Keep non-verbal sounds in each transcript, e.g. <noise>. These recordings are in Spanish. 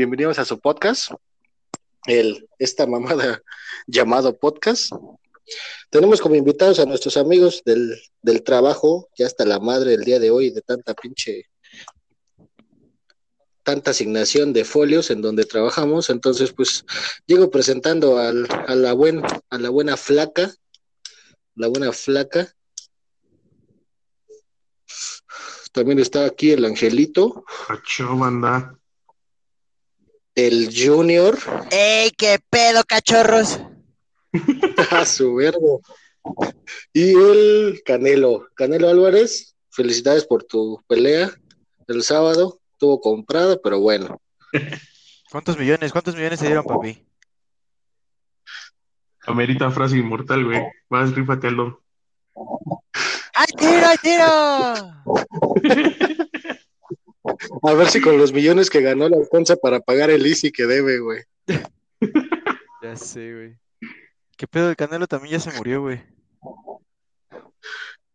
bienvenidos a su podcast, el, esta mamada <laughs> llamado podcast. Tenemos como invitados a nuestros amigos del, del trabajo, ya hasta la madre el día de hoy de tanta pinche tanta asignación de folios en donde trabajamos, entonces pues llego presentando a la buen, a la buena flaca, la buena flaca. También está aquí el angelito. Pacho, banda. El junior. ¡Ey, qué pedo, cachorros! <laughs> a su verbo. Y el Canelo. Canelo Álvarez, felicidades por tu pelea el sábado estuvo comprada, pero bueno. ¿Cuántos millones? ¿Cuántos millones se dieron, papi? Amerita frase inmortal, güey. Vas, rífate al ¡Ay, tiro, ay, tiro! <laughs> A ver si con los millones que ganó le alcanza para pagar el ICI que debe, güey. <laughs> Ya sé, güey. ¿Qué pedo? El Canelo también ya se murió, güey.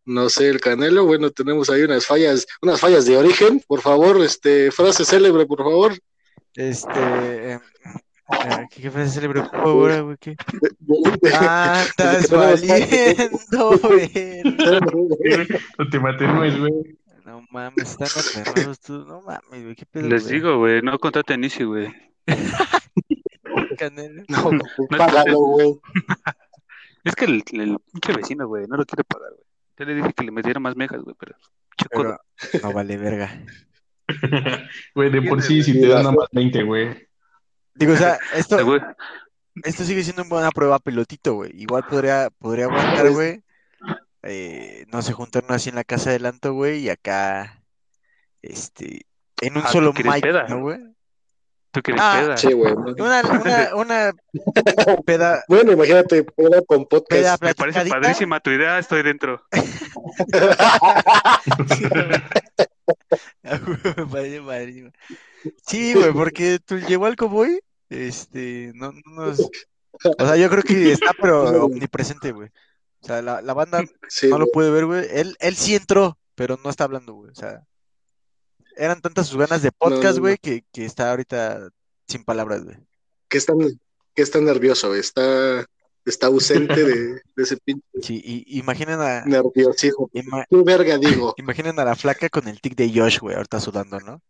No sé, el Canelo, bueno, tenemos ahí unas fallas, unas fallas de origen, por favor, este, frase célebre, por favor. Este, eh, eh, ¿qué, frase célebre, por favor, güey? ¿Qué? <laughs> Andas valiendo, <laughs> güey. No te mates, güey. No mames, están aterrados tú, no mames, güey, qué pedo. Les digo, güey, no contraten Easy, güey. <laughs> Canelo. No, págalo, güey. Es que el, el pinche vecino, güey, no lo quiere pagar, güey. Yo le dije que le metiera más mejas, güey, pero. Pero no vale verga. <laughs> Güey, de por sí, si te dan nada más 20, güey. Digo, o sea, esto, esto sigue siendo una buena prueba pelotito, güey. Igual podría, podría aguantar, güey. Eh, no sé, juntarnos así en la casa de Lanto, güey, y acá, este, en un Ah, ¿tú solo mic, peda? ¿no, güey? ¿Tú quieres Ah, peda? Sí, güey. Una, una, <laughs> una <laughs> peda, Bueno, imagínate, peda con peda podcast. Me parece padrísima tu idea, estoy dentro. <laughs> Me parece padrísimo. Sí, güey, porque tú llegó al cowboy, este, no, no nos, o sea, yo creo que está, pero omnipresente, güey. O sea, la, la banda Sí, no lo güey. puede ver, güey. Él, él sí entró, pero no está hablando, güey. O sea, eran tantas sus ganas de podcast, no, güey, que, que está ahorita sin palabras, güey. que está, que está nervioso, está, está ausente de, de ese pinche Sí, y imaginen a, nerviosismo. ima- ¿Qué verga digo? <laughs> imaginen a la flaca con el tic de Josh, güey, ahorita sudando, ¿no?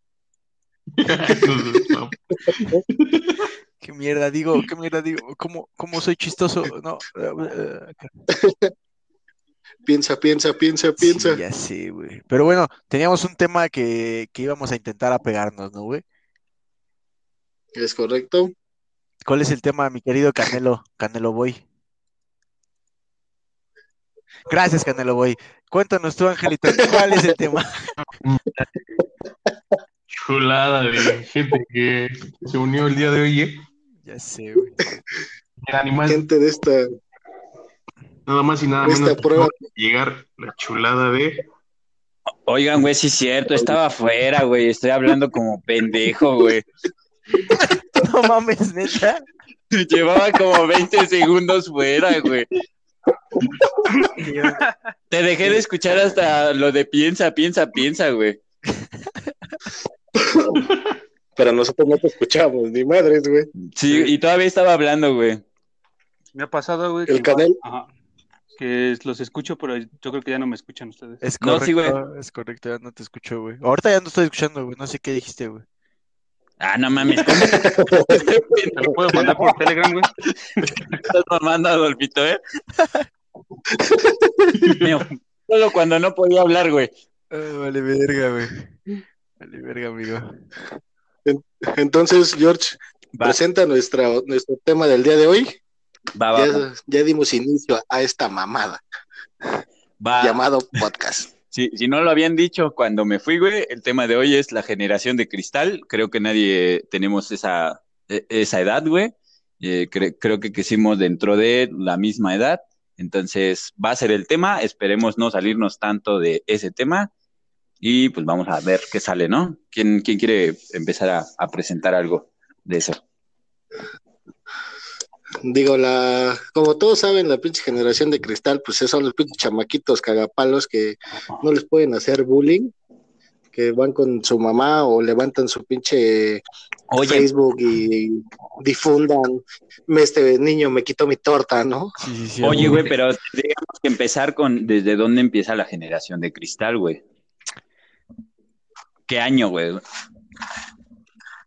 <laughs> <laughs> ¿Qué mierda digo? ¿Qué mierda digo? ¿Cómo, cómo soy chistoso? No. Piensa, <laughs> piensa, piensa, piensa. Sí, ya sé, güey. Pero bueno, teníamos un tema que, que íbamos a intentar apegarnos, ¿no, güey? ¿Es correcto? ¿Cuál es el tema, mi querido Canelo? Canelo Boy. Gracias, Canelo Boy. Cuéntanos tú, Angelito, ¿cuál es el tema? <laughs> Chulada de gente que se unió el día de hoy, ¿eh? Ya sé, güey. El animal, Gente de esta, nada más y nada de esta menos prueba. llegar la chulada de Oigan, güey, sí es cierto, estaba afuera, güey, estoy hablando como pendejo, güey. <laughs> No mames, neta. Llevaba como 20 segundos fuera, güey. Te dejé de escuchar hasta lo de piensa, piensa, piensa, güey. <laughs> Pero nosotros no te escuchamos, ni madres, güey. Sí, y todavía estaba hablando, güey. Me ha pasado, güey. El que-. Ajá. Que los escucho, pero yo creo que ya no me escuchan ustedes. Es No, correcto, sí, güey. es correcto, ya no te escucho, güey. Ahorita ya no estoy escuchando, güey. No sé qué dijiste, güey. Ah, no mames, ¿cómo <laughs> ¿Te lo puedo mandar por Telegram, güey? estás mamando, Adolfito, eh? Mío, Solo cuando no podía hablar, güey. Ah, vale, verga, güey. Vale, verga, amigo. Entonces, George, Va, presenta nuestra, nuestro tema del día de hoy. va, va, Ya, ya dimos inicio a esta mamada va. llamado podcast. <laughs> Si, si no lo habían dicho cuando me fui, güey, el tema de hoy es la generación de cristal. Creo que nadie tenemos esa, e- esa edad, güey. Eh, cre- creo que crecimos dentro de la misma edad. Entonces va a ser el tema. Esperemos no salirnos tanto de ese tema. Y pues vamos a ver qué sale, ¿no? ¿Quién, quién quiere empezar a, a presentar algo de eso? Digo, la, como todos saben, la pinche generación de cristal, pues son los pinches chamaquitos cagapalos que no les pueden hacer bullying, que van con su mamá o levantan su pinche Oye, Facebook y difundan, "Me- este niño me quitó mi torta, ¿no? Sí, sí, sí. oye, güey, pero tendríamos que empezar con desde dónde empieza la generación de cristal, güey. ¿Qué año, güey?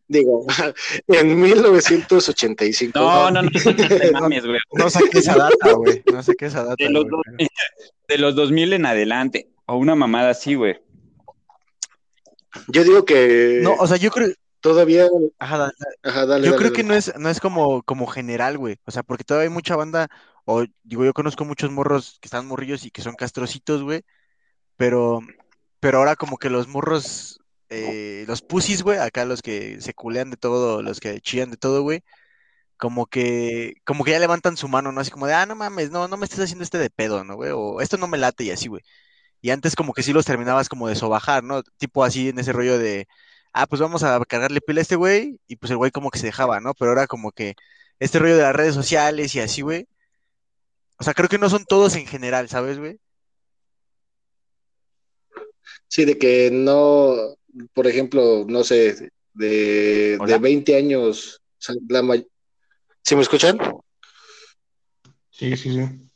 Digo, <laughs> en 1985. No, no, no, no te <laughs> mames, güey. No saqué esa data, güey. No saqué esa data. De los, güey, dos- pero- de los 2000 en adelante. O una mamada así, güey. Yo digo que No, o sea, yo creo. todavía, Ajá, dale, ajá, dale, Yo dale, creo que dale. no es, no es como, como general, güey. O sea, porque todavía hay mucha banda, o digo, yo conozco muchos morros que están morrillos y que son castrocitos, güey. Pero, pero ahora como que los morros, eh, los pusis, güey, acá los que se culean de todo, los que chillan de todo, güey, como que, como que ya levantan su mano, ¿no? Así como de, ah, no mames, no, no me estés haciendo este de pedo, ¿no, güey? O esto no me late y así, güey. Y antes como que sí los terminabas como de sobajar, ¿no? Tipo así en ese rollo de, ah, pues vamos a cargarle pila a este güey, y pues el güey como que se dejaba, ¿no? Pero ahora como que este rollo de las redes sociales y así, güey. O sea, creo que no son todos en general, ¿sabes, güey? Sí, de que no, por ejemplo, no sé, de, Hola. de 20 años, o sea, la may- ¿Sí me escuchan? Sí, sí, sí.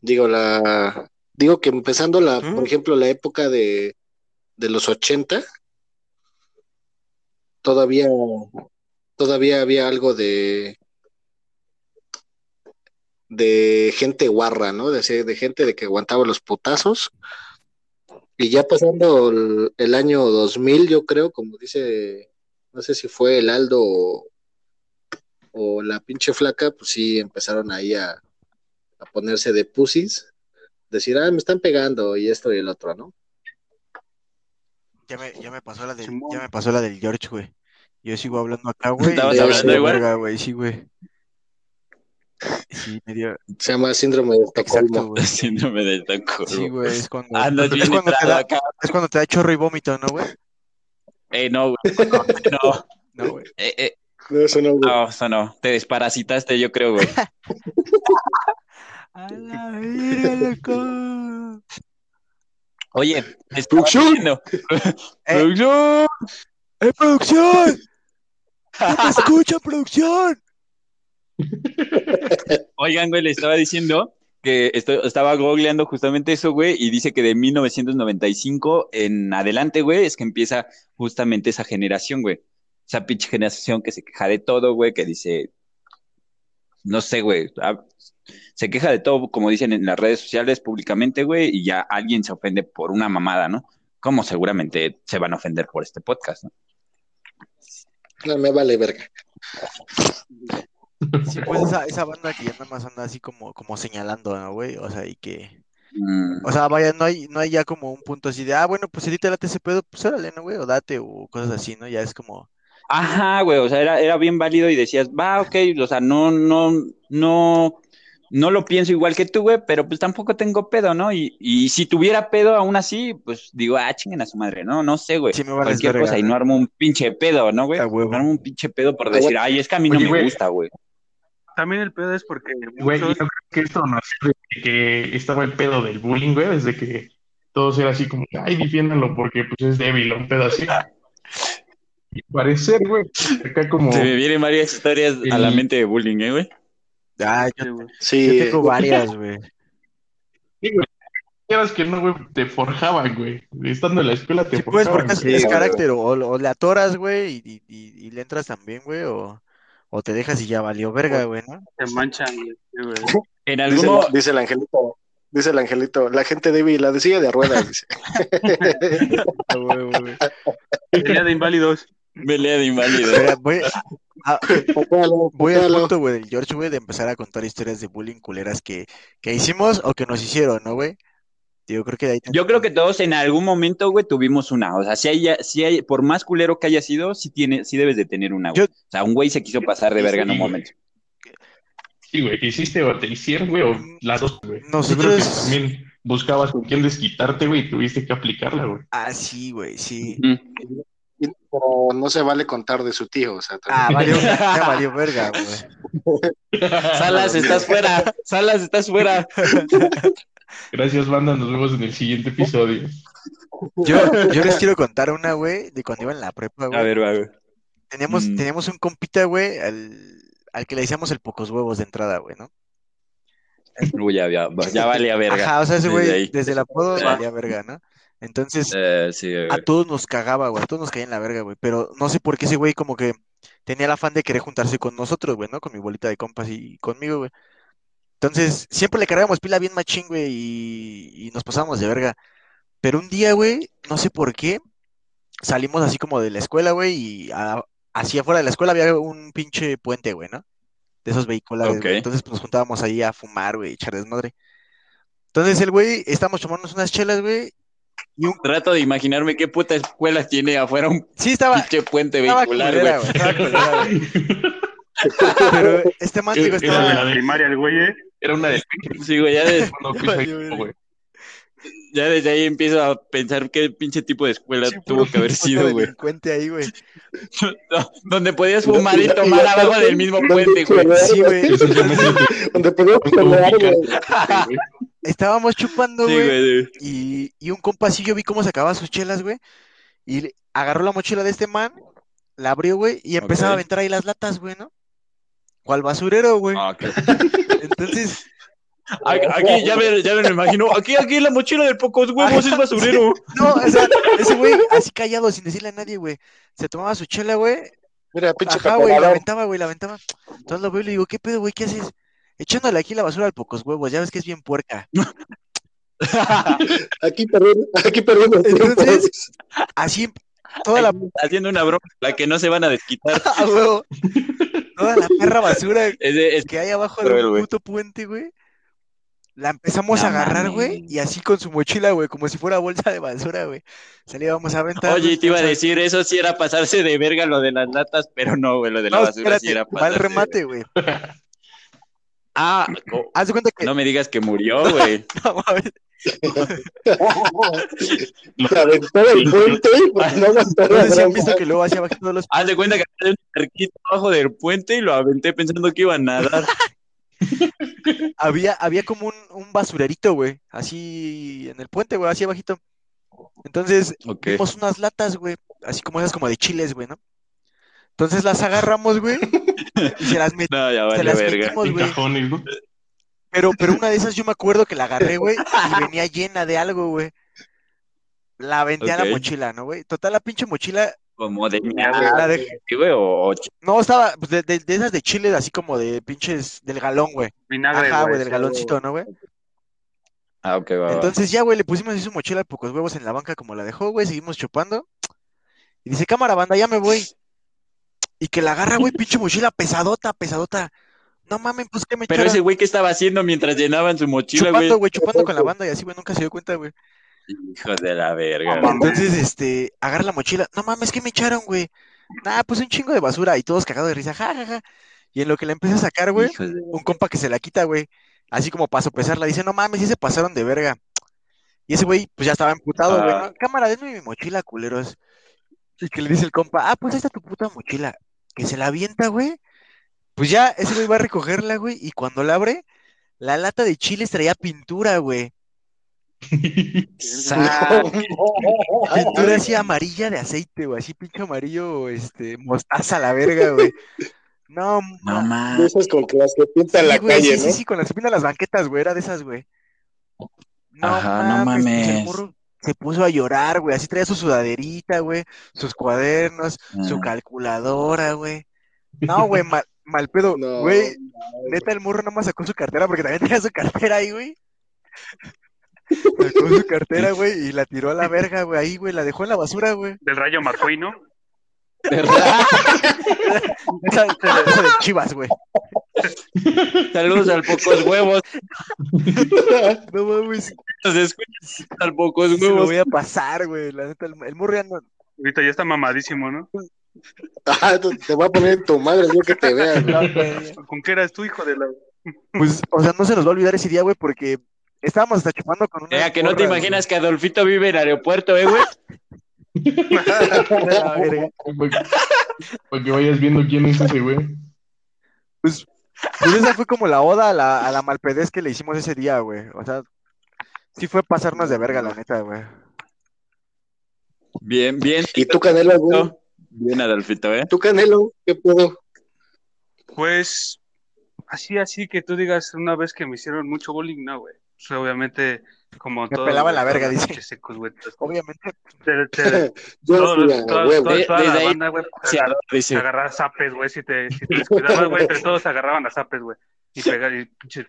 Digo, la, digo que empezando la, ¿Mm? por ejemplo, la época de, de los 80, todavía, todavía había algo de, de gente guarra, ¿no? De, de gente de que aguantaba los putazos. Y ya pasando el, el año 2000, yo creo, como dice, no sé si fue el Aldo o, o la pinche flaca, pues sí empezaron ahí a, a ponerse de pussies, decir, ah, me están pegando y esto y el otro, ¿no? Ya me, ya me pasó la del, ya me pasó la del George, güey. Yo sigo hablando acá, <laughs> güey. ¿Estabas hablando igual? verga, güey, sí, güey. Sí, me dio. Se llama síndrome de Exacto, <laughs> Estocolmo. güey. Síndrome del taco. Sí, güey, es cuando, Andas es bien cuando te da, acá. es cuando te da chorro y vómito, ¿no, güey? Eh, no, güey. <laughs> No, No, güey. eh, eh, No, eso no, güey. no, eso no. Te desparasitaste, yo creo, güey. <laughs> A la verga, loco. Oye, ¡Producción! diciendo. Eh. ¡Producción! ¡Eh, producción! ¡No me escucha, producción! <laughs> Oigan, güey, le estaba diciendo que estaba googleando justamente eso, güey, y dice que de 1995 en adelante, güey, es que empieza justamente esa generación, güey. Esa pinche generación que se queja de todo, güey, que dice, no sé, güey, ah, se queja de todo, como dicen en las redes sociales públicamente, güey, y ya alguien se ofende por una mamada, ¿no? Como seguramente se van a ofender por este podcast, ¿no? No, me vale verga. Sí, <laughs> pues esa, esa banda que ya nada más anda así como, como señalando, ¿no, güey? O sea, y que... Mm, O sea, vaya, no hay, no hay ya como un punto así de, ah, bueno, pues si te late ese pedo, pues órale, ¿no, güey? O date, o cosas así, ¿no? Ya es como... Ajá, güey, o sea, era, era bien válido y decías, va, ok, o sea, no, no, no, no lo pienso igual que tú, güey, pero pues tampoco tengo pedo, ¿no? Y, y si tuviera pedo aún así, pues digo, ah, chinguen a su madre, ¿no? No sé, güey. Sí me Cualquier cosa y ¿no? armo un pinche pedo, ¿no, güey? No armo un pinche pedo por decir, ay, es que a mí no Oye, me güey. gusta, güey. También el pedo es porque Güey, yo creo que esto nació desde que estaba el pedo del bullying, güey, desde que todos era así como, ay, defiéndalo porque pues es débil o un pedo así. Y parecer, güey, acá como... Se me vienen varias historias a la mente de bullying, ¿eh, güey? Ah, yo, Sí, güey. Sí, yo tengo varias, güey. Sí, güey. Quieras que no, güey, te forjaban, güey. Estando en la escuela te Sí, pues, forjaban. porque es, sí, es güey. carácter, o, o le atoras, güey, y- y le entras también, güey, o, o te dejas y ya valió verga, güey, ¿no? Se manchan, güey. <laughs> En dice, alguno, el- dice el angelito, dice el angelito, la gente débil, la de silla de ruedas, dice. <laughs> Pelea de inválidos. pelea de inválido. Espera, voy, a- <laughs> Patealo, voy al punto, güey, del George, güey, de empezar a contar historias de bullying culeras que, que hicimos o que nos hicieron, ¿no, güey? Yo creo que ahí Yo creo que todos en algún momento, güey, tuvimos una. O sea, si hay, si hay, por más culero que haya sido, sí tiene, sí debes de tener una, güey. Yo- O sea, un güey se quiso pasar de verga en un güey. momento. Sí, güey, que hiciste o te hicieron, güey, o las dos, güey. Yo creo que Nosotros- también buscabas con quién desquitarte, güey, y tuviste que aplicarla, güey. Ah, sí, güey, sí. Pero no se vale contar de su tío, o sea, Ah, valió, <laughs> ya valió verga, güey. Salas, estás fuera. Salas, estás fuera. <laughs> Gracias, banda. Nos vemos en el siguiente episodio. Yo, yo les quiero contar una, güey, de cuando iba en la prepa, A güey. ver, a ver. Teníamos, Mm. teníamos un compita, güey, al, al que le decíamos el pocos huevos de entrada, güey, ¿no? Uy, ya, ya, ya valía verga. Ajá, o sea, ese Desde güey, desde el apodo valía verga, ¿no? Entonces, Eh, sí, a güey. todos nos cagaba, güey, a todos nos caía en la verga, güey, pero no sé por qué ese güey como que tenía el afán de querer juntarse con nosotros, güey, ¿no? Con mi bolita de compas y conmigo, güey. Entonces, siempre le cargábamos pila bien machín, güey, y, y nos pasábamos de verga. Pero un día, güey, no sé por qué, salimos así como de la escuela, güey, y a- así afuera de la escuela había un pinche puente, güey, ¿no? De esos vehiculares, güey. Ok. Entonces, pues nos juntábamos ahí a fumar, güey, echar desmadre. Entonces, el güey, estábamos tomándonos unas chelas, güey, y un... Trato de imaginarme qué puta escuela tiene afuera un Sí, estaba, pinche puente estaba vehicular, culera, güey. güey, estaba culera, güey. <laughs> Pero <laughs> este man, digo, Era de la estaba... de- Primaria, el güey, ¿eh? Era una de Sí, güey, ya, de- <laughs> cuando fui Valió equipo, güey. ya desde ahí empiezo a pensar qué pinche tipo de escuela Sí, tuvo que haber sido, güey. delincuente ahí, güey. <laughs> No, donde podías fumar y tomar abajo del mismo puente, güey. Sí, güey. Donde estuvo pelear, güey. Estábamos chupando, Sí, güey. Y, y un compa así, yo vi cómo sacaba sus chelas, güey. Y agarró la mochila de este man, la abrió, güey, y empezaba a aventar ahí las latas, güey, ¿no? Cual basurero, güey. Ah. <laughs> Entonces, <laughs> Aquí, ya, me, ya me lo imagino. Aquí, aquí la mochila del pocos huevos es basurero. <laughs> no, o sea, ese güey, así callado, sin decirle a nadie, güey. Se tomaba su chela, güey. Mira, pinche Ajá, güey, la aventaba, güey, la aventaba. Entonces lo veo y le digo, ¿qué pedo, güey? ¿Qué haces? Echándole aquí la basura al pocos huevos, ya ves que es bien puerca. Aquí perdimos, aquí perdimos Entonces-. Así, toda la Haciendo una broma, la que no se van a desquitar. Toda la perra basura <laughs> que hay abajo de un puto puente, güey. La empezamos No a agarrar, güey, y así con su mochila, güey, como si fuera bolsa de basura, güey. Salíamos a aventar. Oye, te iba a decir, eso sí era pasarse de verga lo de las latas, pero no, güey, lo de la No, basura sí espérate, era va el pasarse. remate, güey. <laughs> Ah, oh, Haz de cuenta que. no me digas que murió, güey. <laughs> No, mames. Aventó del puente, pues no aguantó la sé si han broma. visto que luego hacia abajo de los. Haz de cuenta que había un cerquito abajo del puente y lo aventé pensando que iba a nadar. <laughs> Había, había como un, un basurerito, güey, así en el puente, güey, así abajito. Entonces, Ok. vimos unas latas, güey, así como esas como de chiles, güey, ¿no? Entonces las agarramos, güey, y se las metimos. <laughs> No, ya Se vale las verga. metimos, güey. Pero, pero una de esas yo me acuerdo que la <laughs> agarré, güey, y venía llena de algo, güey. La aventé a la mochila, ¿no, güey? Total, la pinche mochila, Como de la dejé- güey, o, o No, estaba pues, de, de- de esas de chile, así como de pinches del galón, güey. Vinagre, Ajá, güey, del sí, galoncito, ¿no, güey? Ah, ok, va. Entonces ya, güey, le pusimos así su mochila de pocos huevos en la banca como la dejó, güey, seguimos chupando. Y dice, cámara, banda, ya me voy. Y que la agarra, güey, pinche mochila pesadota, pesadota. No mames, pues que me Pero ese güey, ¿qué estaba haciendo mientras llenaban su mochila, Chupando, güey? güey, chupando con la banda y así, güey, nunca se dio cuenta, güey. Hijos de la verga. No, güey. Entonces, este, agarra la mochila. No mames, ¿qué me echaron, güey? Nah, pues un chingo de basura y todos cagados de risa, ja, ja, ja. Y en lo que la empieza a sacar, güey, de- un compa que se la quita, güey. Así como para sopesarla, dice, no mames, sí se pasaron de verga. Y ese güey, pues ya estaba emputado, güey, Ah. ¿no? Cámara, denme mi mochila, culeros. Y que le dice el compa, ah, pues ahí está tu puta mochila. Que se la avienta, güey. Pues ya, ese güey va a recogerla, güey. Y cuando la abre, la lata de chiles traía pintura, güey. Pintura así amarilla de aceite, güey. Así pinche amarillo, este, mostaza a la verga, güey. No, No mames. esas con que las que pintan Sí, la güey, calle, sí, ¿no? sí, sí, con las que pintan las banquetas, güey, era de esas, güey. No Ajá, no mames, pues, el morro se puso a llorar, güey, así traía su sudaderita, güey, sus cuadernos, su Ah. calculadora, güey. No, güey, mal, pedo, No, güey, neta, el morro nomás sacó su cartera porque también <laughs> tenía su cartera ahí, güey. Sacó su cartera, güey, y la tiró a la verga, güey, ahí, güey, la dejó en la basura, güey. Del Rayo McQueen, ¿no? Esa, esa- esa de <laughs> Chivas, güey. Saludos al pocos huevos. No mames, Nos escuchas al pocos se lo huevos. voy a pasar, güey, la neta, el, el morro ya no, Ahorita ya está mamadísimo, ¿no? Ah, te voy a poner tu madre, yo que te vea, <laughs> güey. no, güey. ¿Con qué eras tú, hijo de la...? <laughs> Pues, o sea, no se nos va a olvidar ese día, güey, porque estábamos hasta chupando con una. Eh, que no te imaginas que Adolfito vive en el aeropuerto, eh, güey. <laughs> Para para que vayas viendo quién es ese güey. Pues, pues esa fue como la oda a la, a la malpedez que le hicimos ese día, güey. O sea, sí fue pasarnos de verga, la neta, güey. Bien, bien. ¿Y tú, Canelo, güey? Bien, Adolfito, ¿eh? ¿Tú, Canelo? ¿Qué pedo? Pues, así, así que tú digas una vez que me hicieron mucho bullying, no, güey. Pues, obviamente, como Me todo. pelaba la verga, dice. Secos, güey. Obviamente, Te- <laughs> te- Yo todos- sí, a toda- huevo. toda- De- toda desde la ahí- banda, güey, Sí, agar- dice. agarraba zapes, güey, si te, si te descuidabas, güey, entre todos agarraban a zapes, güey, y <laughs> pegar y pinche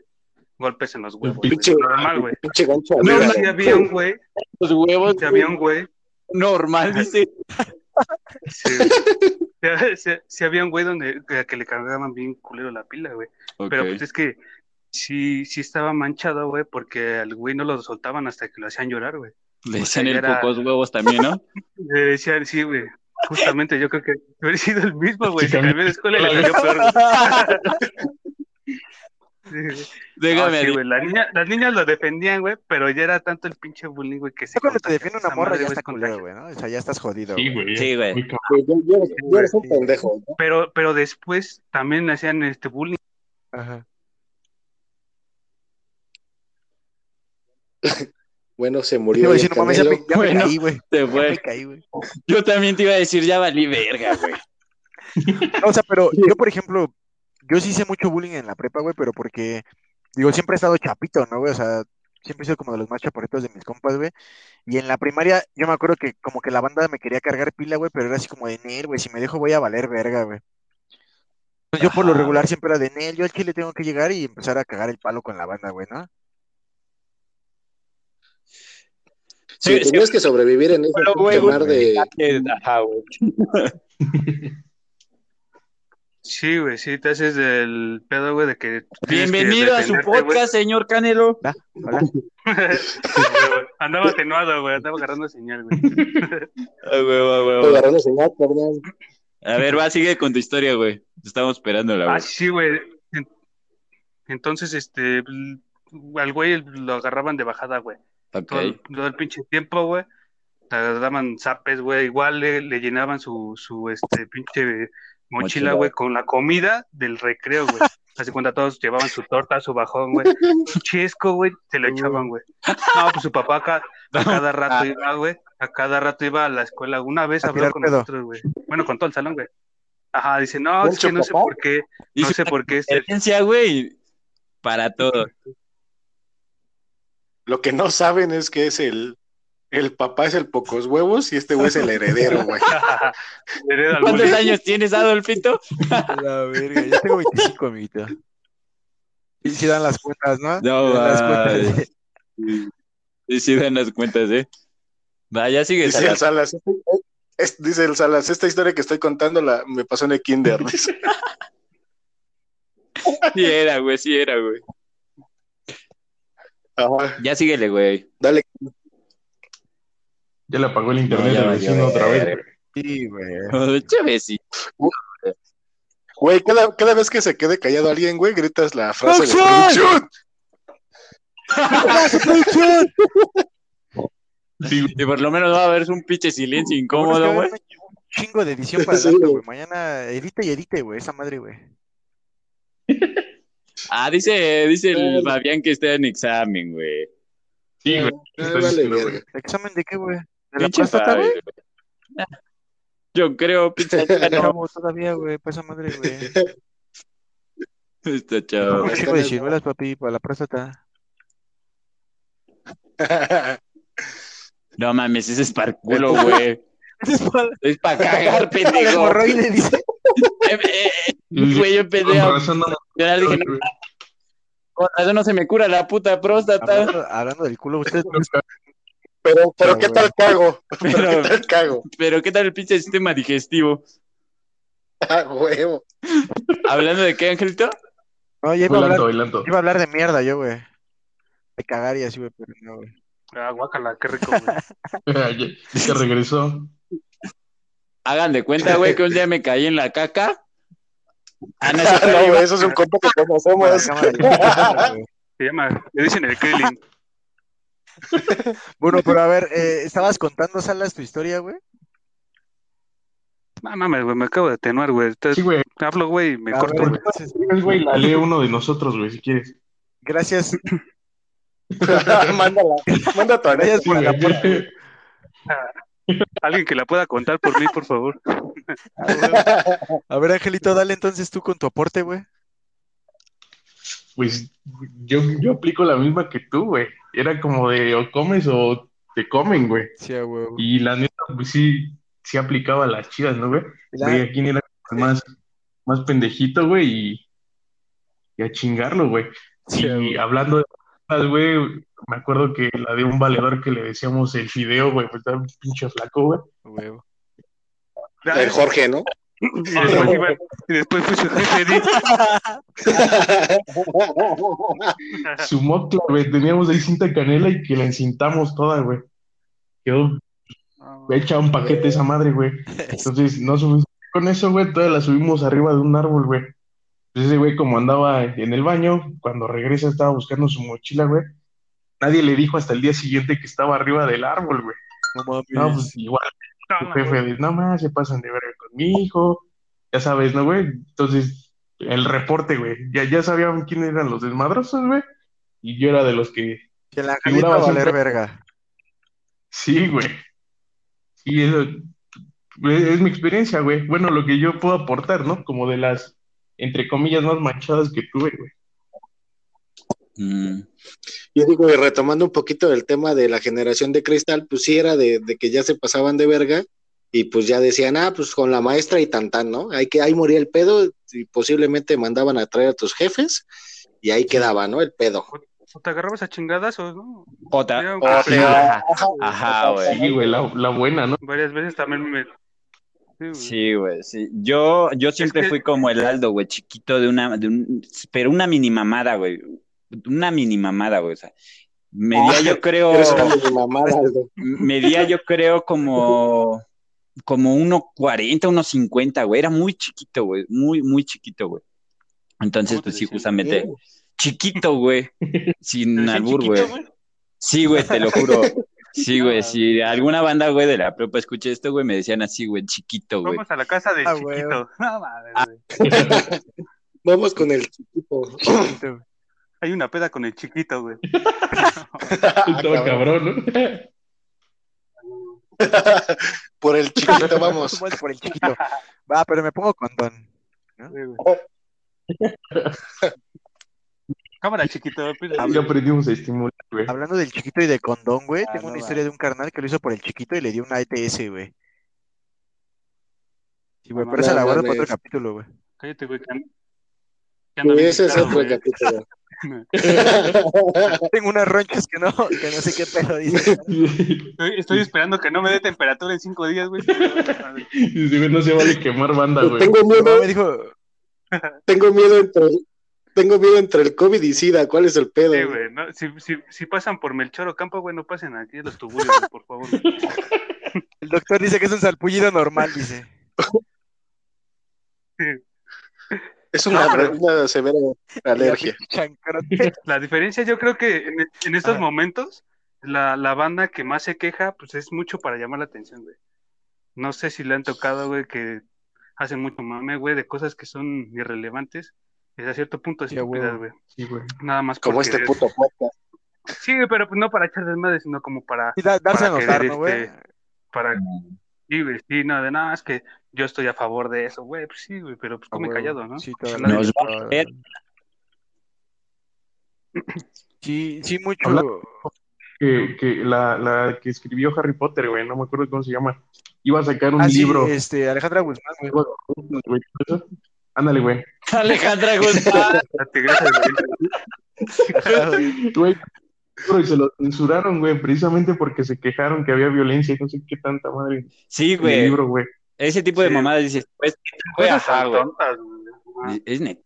golpes en los huevos, güey. Pinche- normal, güey. Pinche gancho amiga. sí había un güey, Los huevos, sí había un güey, normal, <laughs> dice. sí, sí, sí- sí había un güey donde que, que le cargaban bien culero la pila, güey. Pero pues es que sí, sí estaba manchado, güey, porque al güey no lo soltaban hasta que lo hacían llorar, güey. Le o sea, decían el era- pocos huevos también, ¿no? <laughs> Le decían, sí, güey. Justamente yo creo que hubiera sido el mismo, güey. Cambió. cambió de escuela y le <laughs> salió peor, güey. Sí, güey. Déjame No, sí, di- güey, la niña- las niñas lo defendían, güey, pero ya era tanto el pinche bullying, güey, que se ya cuando te defiende una morra madre, ya está culero, güey, ¿no? O sea, ya estás jodido, Sí, güey. Sí, güey. Yo- yo- yo eres un pendejo. ¿no? Pero, pero después también hacían este bullying. Ajá. <laughs> Bueno, se Te murió. no mames, ya me, ya me Bueno. caí, güey. Se Ya fue. me caí, güey. Yo también te iba a decir, ya valí verga, güey. <laughs> No, o sea, pero yo, por ejemplo, yo sí hice mucho bullying en la prepa, güey, pero porque, digo, siempre he estado chapito, ¿no, güey? O sea, siempre he sido como de los más chaparritos de mis compas, güey. Y en la primaria, yo me acuerdo que como que la banda me quería cargar pila, güey, pero era así como de Nel, güey, si me dejo voy a valer verga, güey. Entonces, yo por lo regular siempre era de Nel, yo al chile tengo que llegar y empezar a cagar el palo con la banda, güey, ¿no? Sí, Sí, sí. tenías que sobrevivir en ese güey, mar de. Ajá, güey. <laughs> Sí, güey, sí, te haces del pedo, güey, de que... Bienvenido a su podcast, señor Canelo. Hola. <laughs> andaba atenuado, güey, andaba agarrando señal, güey. A huevo, a Te huevo. agarraron señal, perdón. A ver, va, sigue con tu historia, güey. Te Estamos esperándola, Ah, güey. sí, güey. En- Entonces, este, al güey lo agarraban de bajada, güey. Ok. Todo, el- todo el pinche tiempo, güey. Le daban zapes, güey. Igual le, le llenaban su, su, este, pinche Mochila. güey, con la comida del recreo, güey. <laughs> Así cuando todos llevaban su torta, su bajón, güey. <laughs> Chesco, güey, se lo echaban, güey. No, pues su papá acá, <laughs> a cada rato iba, güey. A cada rato iba a la escuela. Una vez A habló con pedo. nosotros, güey. Bueno, con todo el salón, güey. Ajá, dice, no, es ¿Mucho que no sé por qué, no sé por qué este, güey, para todo. Lo que no saben es que es el, el papá es el pocos huevos y este güey es el heredero, <laughs> güey. <laughs> ¿Cuántos años tienes, Adolfito? <laughs> La verga, yo tengo 25, amiguito. Y si dan las cuentas, ¿no? No, Dan las cuentas. Sí, sí, dan las cuentas, ¿eh? Va, ya sigue. Dice el Salas, este- es- dice el Salas, esta historia que estoy contando la, me pasó en el kinder. dice. Sí era, güey, sí era, güey. Ajá, Ya síguele, güey. dale. Ya le apagó el internet No, al vecino otra vez. Sí, güey. <laughs> Chévere, sí. Güey, cada, cada vez que se quede callado alguien, güey, gritas la frase de ¡Producción! producción. Sí. Y por lo menos va a haber un pinche silencio incómodo, güey. un chingo de edición <laughs> para adelante, güey. Mañana edite y edite, güey, esa madre, güey. <laughs> Ah, dice, dice el Fabián que está en examen, güey. Sí, güey. Ah, vale. ¿Examen de qué, güey? ¿De la Pinche güey? Yo creo, pinche no, todavía, güey, para esa madre, güey. está chavo. Un chingo de bien. ciruelas, papi, para la próstata. No mames, ese es para culo, güey. <laughs> Es para <laughs> cagar, <laughs> pendejo. hemorroide, dice. Eh, eh, eh, Güey, yo no me llorar, dije, no, razón no se me cura la puta próstata. Hablando, hablando del culo, usted Pero, pero ¿qué tal cago? Pero, <laughs> <laughs> Pero- ¿qué tal cago? Pero ¿qué tal el pinche sistema digestivo? Ah, huevo. ¿Hablando de qué, Angelito? No, ya iba a hablar, Bailando, bailando. iba a hablar de mierda yo, güey. De cagar y así, güey, pero no, güey. Ah, guácala, qué rico, güey. <laughs> Ya regresó. Hagan de cuenta, güey, que un día me caí en la caca. Ah, no, Ah, eso es un compa que conocemos. Se llama, le dicen el Krillin. <laughs> Bueno, pero a ver, eh, estabas contando, Salas, tu historia, güey. No mames, güey, me acabo de atenuar, güey. Entonces, Sí, güey. hablo, güey, y me A corto, ver, güey. entonces, Tienes, güey, la lee <laughs> uno de nosotros, güey, si quieres. gracias, <laughs> Mándala, manda tu gracias aporte. Alguien que la pueda contar por mí, por favor. A ver, Angelito, dale entonces tú con tu aporte, güey. Pues yo, yo aplico la misma que tú, güey. Era como de o comes o te comen, güey. Sí, huevo. Y la neta, pues sí, sí aplicaba las chidas, ¿no, güey? La- Veía quién era más, más pendejito, güey, y, y a chingarlo, güey. Sí, Y hablando de cosas, güey, me acuerdo que la de un valedor que le decíamos el fideo, güey, pues estaba un pinche flaco, güey. El Jorge, ¿no? Y después, iba- y después fue su jefe. di- <laughs> Su mocla, güey, teníamos ahí cinta canela y que la encintamos toda, güey. Quedó hecha un paquete esa madre, güey. Entonces, no subimos con eso, güey, todas la subimos arriba de un árbol, güey. Entonces, ese güey, como andaba en el baño, cuando regresa estaba buscando su mochila, güey. Nadie le dijo hasta el día siguiente que estaba arriba del árbol, güey. No mames. No, pues igual, No, jefe dice, no más, se pasan de verga con mi hijo. Ya sabes, ¿no, güey? Entonces, el reporte, güey. Ya, ya sabían quién eran los desmadrosos, güey. Y yo era de los que Que la figuraba va a valer siempre- verga. Sí, güey. Y eso es, es mi experiencia, güey. Bueno, lo que yo puedo aportar, ¿no? Como de las, entre comillas, más manchadas que tuve, güey. Mm, Yo digo, y retomando un poquito del tema de la generación de cristal, pues sí era de, de que ya se pasaban de verga y pues ya decían, ah, pues con la maestra y tan tan, ¿no? Hay que, ahí moría el pedo y posiblemente mandaban a traer a tus jefes y ahí quedaba, ¿no? El pedo. O te agarrabas a chingadas o no. O te- Ajá, Ajá, güey. Sí, güey, la, la buena, ¿no? varias veces también me. Sí, güey. Sí. Yo, yo siempre que- fui como el Aldo, güey, chiquito de una, de un, pero una mini mamada, güey. Una mini mamada, güey. O sea, medía yo creo, <laughs> Eres una mini mamada, <laughs> medía yo creo como, como 1.40, 1.50, güey. Era muy chiquito, güey. Muy, muy chiquito, güey. Entonces, ¿Cómo te pues sí, justamente, chiquito, güey. Sin ¿Te decían albur, chiquito, güey. Sí, güey, te lo juro. Sí, güey, No, si alguna banda, güey, de la prepa escuché esto, güey, me decían así, güey, chiquito, güey. Vamos a la casa del Ah, chiquito. güey. No mames, güey. <laughs> Vamos con el chiquito. Hay una peda con el chiquito, güey. <laughs> Estaba cabrón, ¿no? Por el chiquito, vamos. Vamos por el chiquito. Va, pero me pongo condón. Güey. Cámara, chiquito. pide- Ya aprendimos a estimular, güey. Hablando del chiquito y de condón, güey, Ah, tengo no una historia de un carnal que lo hizo por el chiquito y le dio una ETS, güey. Sí, güey, pero esa la guardo para otro capítulo, güey. Cállate, güey. ese es otro capítulo. <laughs> Tengo unas ronchas que no, que no sé qué pedo dice. Estoy, estoy esperando que no me dé temperatura en cinco días, güey. Sí, no se vale quemar banda, güey. Tengo No, miedo, me dijo, tengo miedo entre, tengo miedo entre el COVID y SIDA. ¿Cuál es el pedo? Sí, güey. no, si, si, si pasan por Melchor o Campo, güey, no pasen aquí a los tuburios, güey, por favor. güey. el doctor dice que es un salpullido normal, dice. Es una, pero- una severa alergia. <laughs> <laughs> La diferencia, yo creo que en, en estos Ajá. momentos, la, la banda que más se queja, pues es mucho para llamar la atención, güey. No sé si le han tocado, güey, que hacen mucho mame, güey, de cosas que son irrelevantes. Y a cierto punto estúpidas, huevo. güey. Sí, güey. Nada más Como porque- este puto podcast. Sí, güey, pero pues no para echar desmadre, sino como para, Y da- darse a Para notar, querer, ¿no, güey? este, para, sí, güey, sí, no, de nada, es que yo estoy a favor de eso, güey, pues sí, güey, pero pues come huevo. callado, ¿no? Sí, Nos va a ver. Sí, sí, mucho. Habla- Que, que la, la que escribió Harry Potter, güey, no me acuerdo cómo se llama. Iba a sacar un Ah, sí, libro. este, Alejandra Guzmán, güey. Ándale, güey. Alejandra Guzmán. <laughs> La tigresa Oriente. <laughs> Güey, y se lo censuraron, güey, precisamente porque se quejaron que había violencia y no sé qué tanta madre Sí, en el güey. libro, güey. Ese tipo de Sí. mamadas dices, pues, tan güey. tontas, güey. Es- Es neta.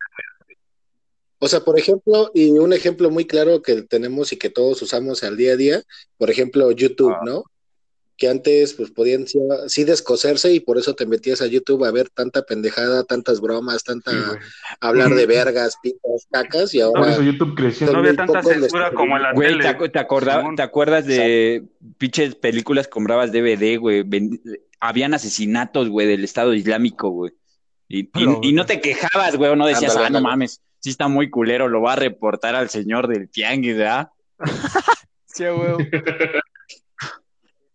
O sea, por ejemplo, y un ejemplo muy claro que tenemos y que todos usamos al día a día, por ejemplo, YouTube, Ah. ¿no? Que antes pues podían sí, sí descoserse y por eso te metías a YouTube a ver tanta pendejada, tantas bromas, tanta Sí, hablar de <laughs> vergas, pitas, cacas y Por ahora eso YouTube creció. No había tanta censura como en la Güey, tele. ¿te, te te acuerdas de pinches películas comprabas DVD, güey? Ven- habían asesinatos, güey, del Estado Islámico, güey. Y, y- No, y no te quejabas, güey, o no decías, Ándale, ah, no ándale. mames, sí está muy culero, lo va a reportar al señor del tianguis, ¿verdad? <laughs> Sí, güey. <laughs>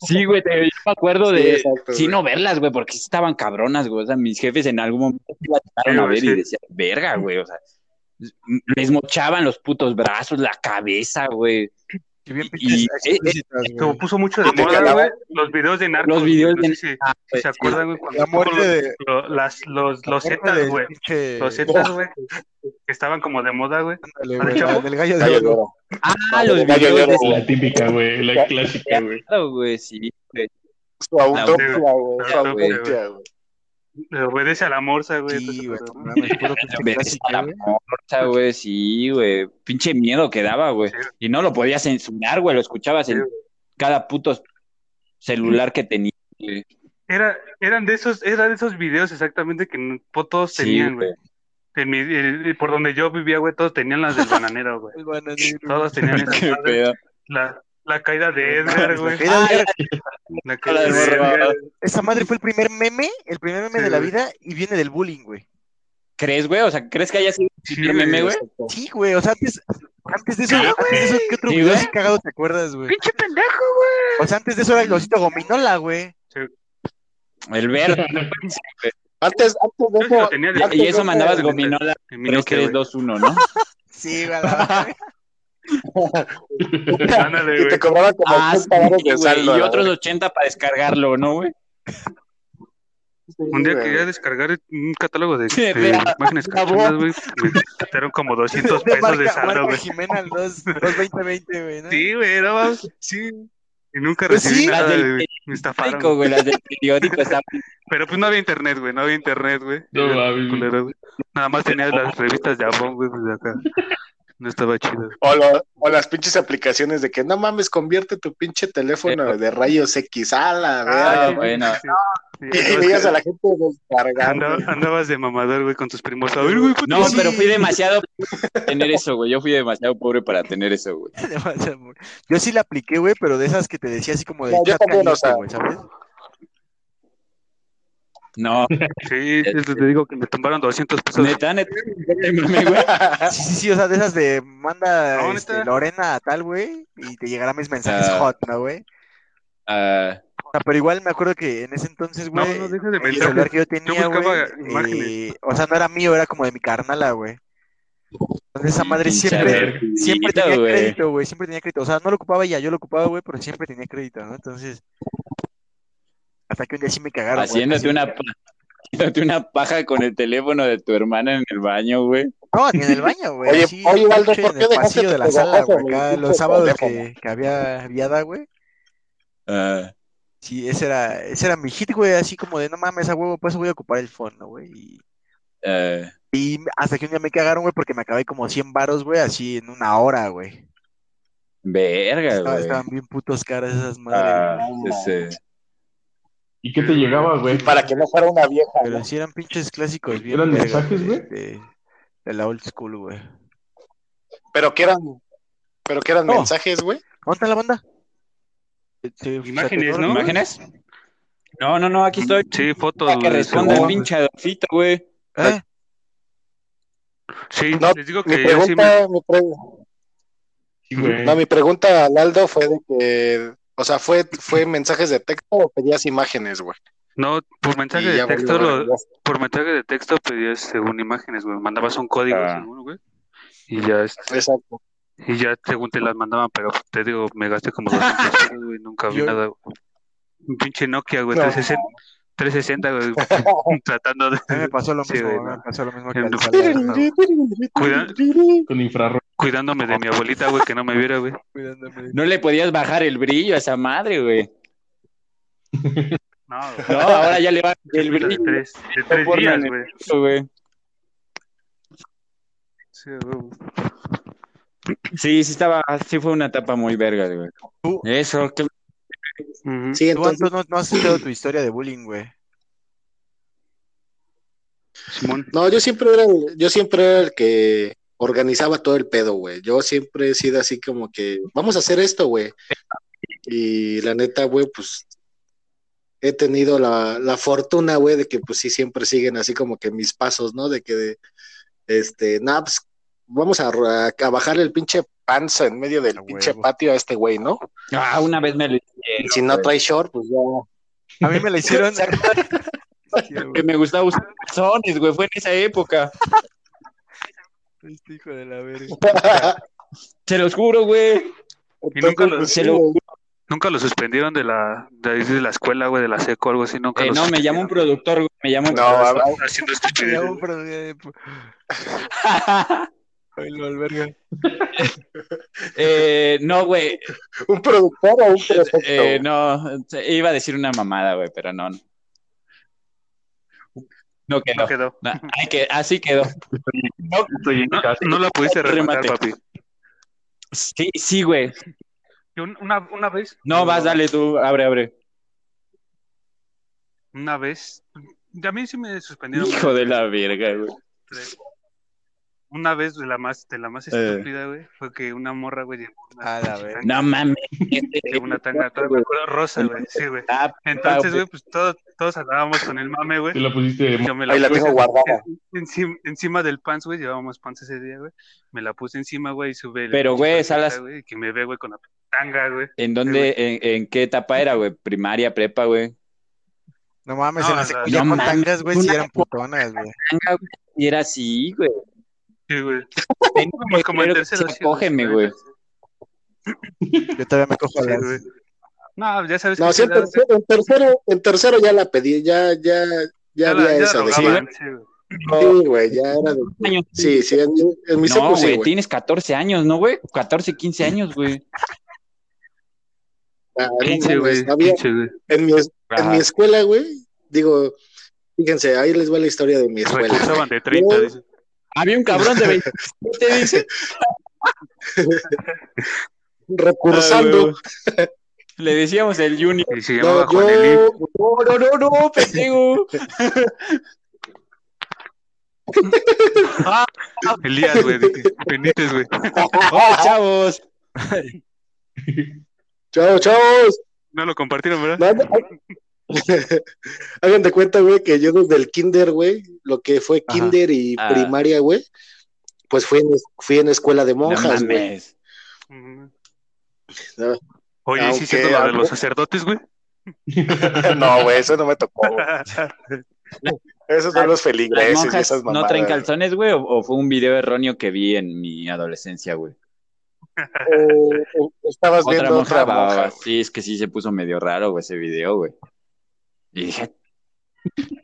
Sí, güey, te- me acuerdo Sí, de exacto, sí no verlas, güey, porque sí estaban cabronas, güey. O sea, mis jefes en algún momento sí las llegaron Sí, a ver sí. y decían, verga, güey, o sea, les mochaban los putos brazos, la cabeza, güey. Y bien Y- pinches y- explícitas, Como puso mucho de moda, güey, los videos de narcos. Los videos güey, no de- sé si- Ah, se acuerdan, güey, cuando La muerte los, de. lo- las, los, los zetas, güey. Los zetas, güey, que estaban como de moda, güey. La del gallo de Gallo oro. de oro. Ah, los Gallo de oro. La típica, güey, la clásica, güey. Claro, güey, sí, güey. Su autopsia, güey. Su autopsia, güey. Le obedece a la morsa, güey. Sí, güey, <laughs> Obedece a la morsa, güey, sí, güey. Pinche miedo que daba, güey. Sí. Y no lo podías censurar, güey, lo escuchabas Sí, en cada puto celular que tenía, güey. Era, eran de esos, era de esos videos exactamente que todos tenían, güey. güey. En mi- el- por donde yo vivía, güey, todos tenían las del bananero, güey. El bananero. Todos tenían esa <laughs> Qué pedo. La, la caída de Edgar, güey. De- La caída La de. Edgar. Esa madre fue el primer meme, el primer meme Sí, de la güey. vida y viene del bullying, güey. ¿Crees, güey? O sea, ¿crees que haya sido Sí, el meme, güey? Sí, güey, o sea, antes, antes de eso, antes de eso, ¿qué otro Sí, video güey. así cagado te acuerdas, güey? Pinche pendejo, güey. O sea, antes de eso era el osito gominola, güey. El verde. <laughs> Antes, antes de sí eso, y eso mandabas gominola en mi Nokia, 3, güey. 2, 1, ¿no? <laughs> Sí, güey. <laughs> <laughs> Ándale, y te güey. cobraban como Ah, 80 varos sí, de güey. saldo. Y otros verdad. 80 para descargarlo, ¿no, güey? Sí, Un día güey. quería descargar un catálogo de, Sí, de imágenes <laughs> cachonas, güey. Me costaron como 200 <laughs> De pesos de marca, saldo, marca güey. Jimena 2, 22020, güey, ¿no? Sí, güey, no mames. Sí. Y nunca Pues recibí sí. nada, Las del güey. Me estafaron. Periódico, güey, las del periódico estaban Pero pues no había internet, güey. No había internet, güey. No Era culero, güey. Nada más tenía las revistas de Avon, güey, pues de acá. No estaba chido. O, lo- o las pinches aplicaciones de que no mames, convierte tu pinche teléfono de rayos X a la Ah, bueno. Sí, Y veías a la gente descargando. andaba- andabas de mamador, güey, con tus primos. A ver, güey, ¿cuánto No, Sí. pero fui demasiado pobre para tener eso, güey. Yo fui demasiado pobre para tener eso, güey. <laughs> Yo sí la apliqué, güey, pero de esas que te decía así como de No, yo chat caliente, güey, ¿sabes? No, Sí, eso te digo que me tumbaron 200 pesos. neta, neta. Sí, sí, sí, o sea, de esas de manda No, este. Lorena a tal, güey, y te llegarán mis mensajes Ah. hot, ¿no, güey? Ah, O sea, pero igual me acuerdo que en ese entonces, No, güey, no, deja de el celular que yo tenía, güey, eh, o sea, no era mío, era como de mi carnala, güey. Entonces esa madre siempre, siempre tenía crédito, güey, siempre tenía crédito. O sea, no lo ocupaba ella, yo lo ocupaba, güey, pero siempre tenía crédito, ¿no? Entonces, hasta que un día sí me cagaron, haciéndote una, <laughs> haciéndote una paja con el teléfono de tu hermana en el baño, güey. No, ni en el baño, güey. Oye, así, oye, pinche ¿por en el pasillo de la sala, güey. Acá los sábados que, que había viada, güey. Sí, ese era, ese era mi hit, güey, así como de no mames, a huevo, pues voy a ocupar el fondo, güey. Y, ah, y hasta que un día me cagaron, güey, porque me acabé como 100 varos, güey, así en una hora, güey. verga, Estaba- güey. estaban bien putos caras esas madres, Ah, güey. ese- ¿Y qué te llegaba, güey? Para que no fuera una vieja. Pero ¿no? sí eran pinches clásicos bien ¿Eran mensajes, güey? De, de la old school, güey. Pero que eran, pero que eran No. mensajes, güey. ¿Dónde está la banda? Sí, Imágenes, ¿no? ¿Imágenes? No, no, no, aquí estoy. Sí, fotos. Para que responda el pinche Adolfito, güey. ¿Eh? Sí, No, les digo Mi que yo sí me... pregunta, mi pre- Sí, güey. no, mi pregunta a Naldo fue de que, o sea, fue, fue mensajes de texto o pedías imágenes, güey. No, por mensaje Y de texto, lo- por mensaje de texto pedías según imágenes, güey. Mandabas un código Ah. según, güey. Y ya, este, Exacto. y ya según te las mandaban, pero te digo, me gasté como 200 pesos, güey, nunca vi Yo- nada. güey. Un pinche Nokia, güey, No. 360, 360, güey, <laughs> tratando de... Me pasó lo <laughs> Sí, mismo, güey, me pasó lo mismo que Cuida- Con infrarrojo. cuidándome de mi abuelita, güey, que no me viera, güey. cuidándome. No le podías bajar el brillo a esa madre, güey. No, güey. No, ahora ya le bajas el de brillo, tres, de tres días, el- güey. Sí, güey. Sí, sí estaba, sí fue una etapa muy verga, güey. Eso, Sí, Tú, entonces, no, no has escuchado <clears throat> tu historia de bullying, güey. Simón. no, yo siempre era, el- yo siempre era el que organizaba todo el pedo, güey. Yo siempre he sido así como que, vamos a hacer esto, güey. Y la neta, güey, pues he tenido la, la fortuna, güey, de que pues sí siempre siguen así como que mis pasos, ¿no? De que, este, nah, pues, vamos a, a bajarle el pinche pants en medio del pinche huevo. patio a este güey, ¿no? Ah, una vez me lo Y hicieron, si no trae short, pues ya. A mí me la hicieron. <laughs> Que me gustaba usar calzones, güey. Fue en esa época. Este hijo de la verga. <laughs> Se los juro, güey. Y nunca lo, pues, Se lo güey. nunca lo suspendieron de la, de, de la escuela, güey, de la seco o algo así. Nunca Eh, lo no, me llamó un productor, güey. Me llamó un No, a- a- Haciendo este Ya, chido. un pro- pu- Ay, lo alberga. <laughs> eh, no, güey. un productor o un prospecto. Eh, no, iba a decir una mamada, güey, pero no. no. Quedó. No quedó. No, ay, que, así quedó. No, Estoy en No, casa. no la pudiste rematar, papi. sí, sí, güey. Una, una vez. No, vas, dale tú, abre, abre. Una vez. A mí sí me suspendieron. Hijo de la verga, güey. Una vez de la más, de la más Eh. estúpida, güey, fue que una morra, güey, llevó una, A la verga. No mames. llevó una tanga <laughs> toda me acuerdo, rosa, güey. Sí, güey. Ah, Entonces, güey, pues todos, todos andábamos con el mame, güey. Te la pusiste de Yo me la Ahí la puse tengo guardada. Encima, encima del pants, güey, llevábamos pants ese día, güey. Me la puse encima, güey, y sube. el Pero, güey, Salas- güey, Que me ve, güey, con la tanga, güey. ¿En dónde, en, en qué etapa era, güey? Primaria, prepa, güey. No mames, No, en la secundaria no con mames, tangas, güey, una- eran putonas, güey, Y era así, güey. Sí, güey. <laughs> Pues como en tercero. sí, Cógeme, güey. Yo todavía me cojo Sí, las. güey. No, ya sabes No, que sí, en tercero, en tercero, en tercero ya la pedí, ya, ya, ya, ya había la- ya esa de sí, güey. Ya era de. Años. Sí, sí, en, en mi No, güey, tienes 14 años, ¿no, güey? 14, 15 años, güey. Ah, no 15, mames, güey. había- 15, güey. en, mi, en mi escuela, güey, digo, fíjense, ahí les va la historia de mi escuela. Recursaban de 30, Yo- dice. Había un cabrón de 27, dice. <laughs> Recursando. Ah, Le decíamos el Juni. Y se No, llamaba Juanelín. yo, No, no, no, no, pendejo. Elías, güey. Benítez, güey. Oh, chavos. chao, chavos. No lo compartieron, ¿verdad? No, no. <laughs> Hagan de cuenta, güey, que yo desde el kinder, güey, lo que fue Ajá. kinder y Ah. primaria, güey, pues fui en, fui en escuela de No monjas, güey. Ujú. No. Oye, Aunque sí, siendo la de los sacerdotes, güey. <laughs> no, güey, eso no me tocó. güey. <laughs> Esos son los ¿Las feligreses y esas no mamadas. traen calzones, güey? ¿O, o fue un video erróneo que vi en mi adolescencia, güey? O- o estabas Otra viendo monja, otra va, va, monja. va. Sí, es que sí se puso medio raro, güey, ese video, güey. Y dije,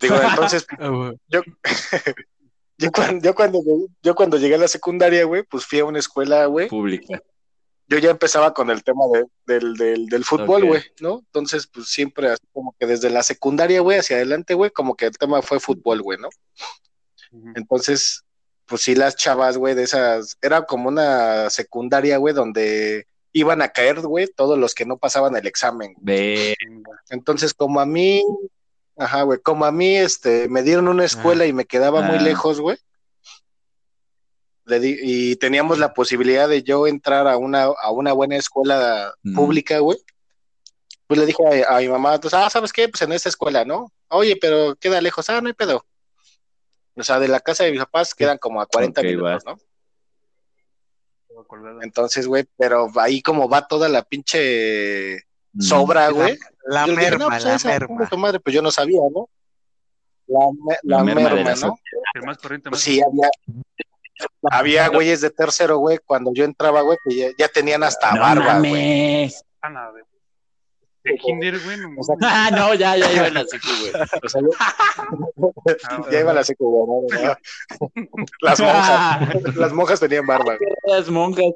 Digo, entonces, <laughs> Ah, yo, <laughs> yo, cuando, yo, cuando, yo cuando llegué a la secundaria, güey, pues fui a una escuela, güey. pública. Yo ya empezaba con el tema de- del, del, del fútbol, güey, ¿no? Entonces, pues siempre, así como que desde la secundaria, güey, hacia adelante, güey, como que el tema fue fútbol, güey, ¿no? Entonces, pues sí, las chavas, güey, de esas, era como una secundaria, güey, donde iban a caer, güey, todos los que no pasaban el examen. Ve, Entonces, como a mí, ajá, güey, como a mí, este, me dieron una escuela y me quedaba muy Ah. lejos, güey. le di- y teníamos la posibilidad de yo entrar a una, a una buena escuela Mm. pública, güey. Pues le dije a, a mi mamá, pues, ah, ¿sabes qué? Pues en esta escuela, ¿no? Oye, pero queda lejos, ah, no hay pedo. O sea, de la casa de mis papás quedan como a 40 Ok, minutos, va. ¿no? Entonces, güey, pero ahí como va toda la pinche mm, sobra, güey. La dije, no, merma, pues, la esa, merma. tu madre, pues yo no sabía, ¿no? La, me- la La merma la ¿no? El más corriente, Pues más sí, había, había güeyes de tercero, güey, cuando yo entraba, güey, que ya, ya tenían hasta No barba, güey. mames. Ah, no, güey. De kinder, güey, no O sea, Ah, no, ya, ya iba en la secu, güey. o sea, yo- Ah, <laughs> ya iba a la ¿no? <laughs> Las monjas, <laughs> las monjas tenían barba, güey. Las monjas.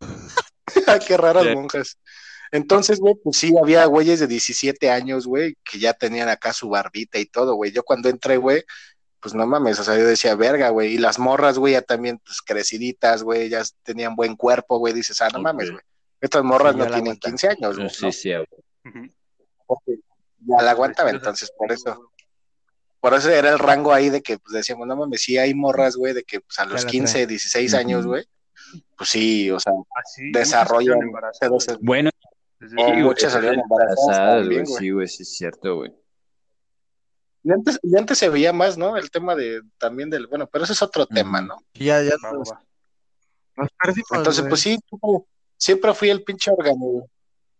<laughs> Qué raras Sí. monjas. Entonces, güey, pues sí, había güeyes de 17 años, güey, que ya tenían acá su barbita y todo, güey. Yo cuando entré, güey, pues no mames, o sea, yo decía, verga, güey. Y las morras, güey, ya también, pues creciditas, güey, ya tenían buen cuerpo, güey. Dices, ah, no mames, güey. Estas morras Sí, no tienen aguantan. 15 años, güey. Sí, ¿no? sí, güey. Ya la aguantaba, entonces, por eso. Por eso era el rango ahí de que, pues decíamos, no mames, sí hay morras, güey, de que pues, a los la 15, 16 Ujú. años, güey, pues sí, o sea, Así, desarrollan. muchas embarazadas, se des- Bueno, desde o chiquillos. muchas salieron embarazadas güey. Sí, güey, sí es cierto, güey. Y antes, y antes se veía más, ¿no? El tema de también del, bueno, pero ese es otro tema, ¿no? Ya, ya Va, no, va. Entonces, pues sí, siempre fui el pinche organizador.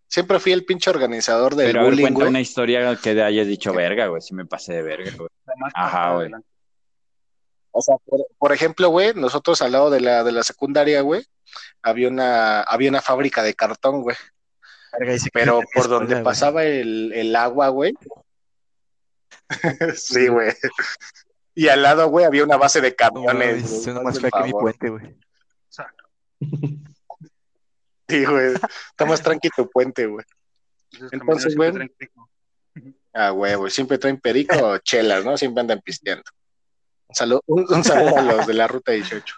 Siempre fui el pinche organizador del Pero bullying, cuenta güey. una historia que te hayas dicho verga, güey. Si me pasé de verga, güey. Ajá, güey. O sea, por, por ejemplo, güey, nosotros al lado de la, de la secundaria, güey, había una, había una fábrica de cartón, güey. Verga, y se Pero por donde escuela, pasaba el, el agua, güey. <laughs> sí, güey. Y al lado, güey, había una base de No camiones. suena hazme más fea que mi puente, güey. <laughs> Sí, güey. Está más <laughs> tranqui tu puente, güey. Entonces, güey. Ah, güey, güey. Siempre traen perico o chelas, ¿no? Siempre andan pisteando. Un saludo, un, un saludo a los de la ruta 18.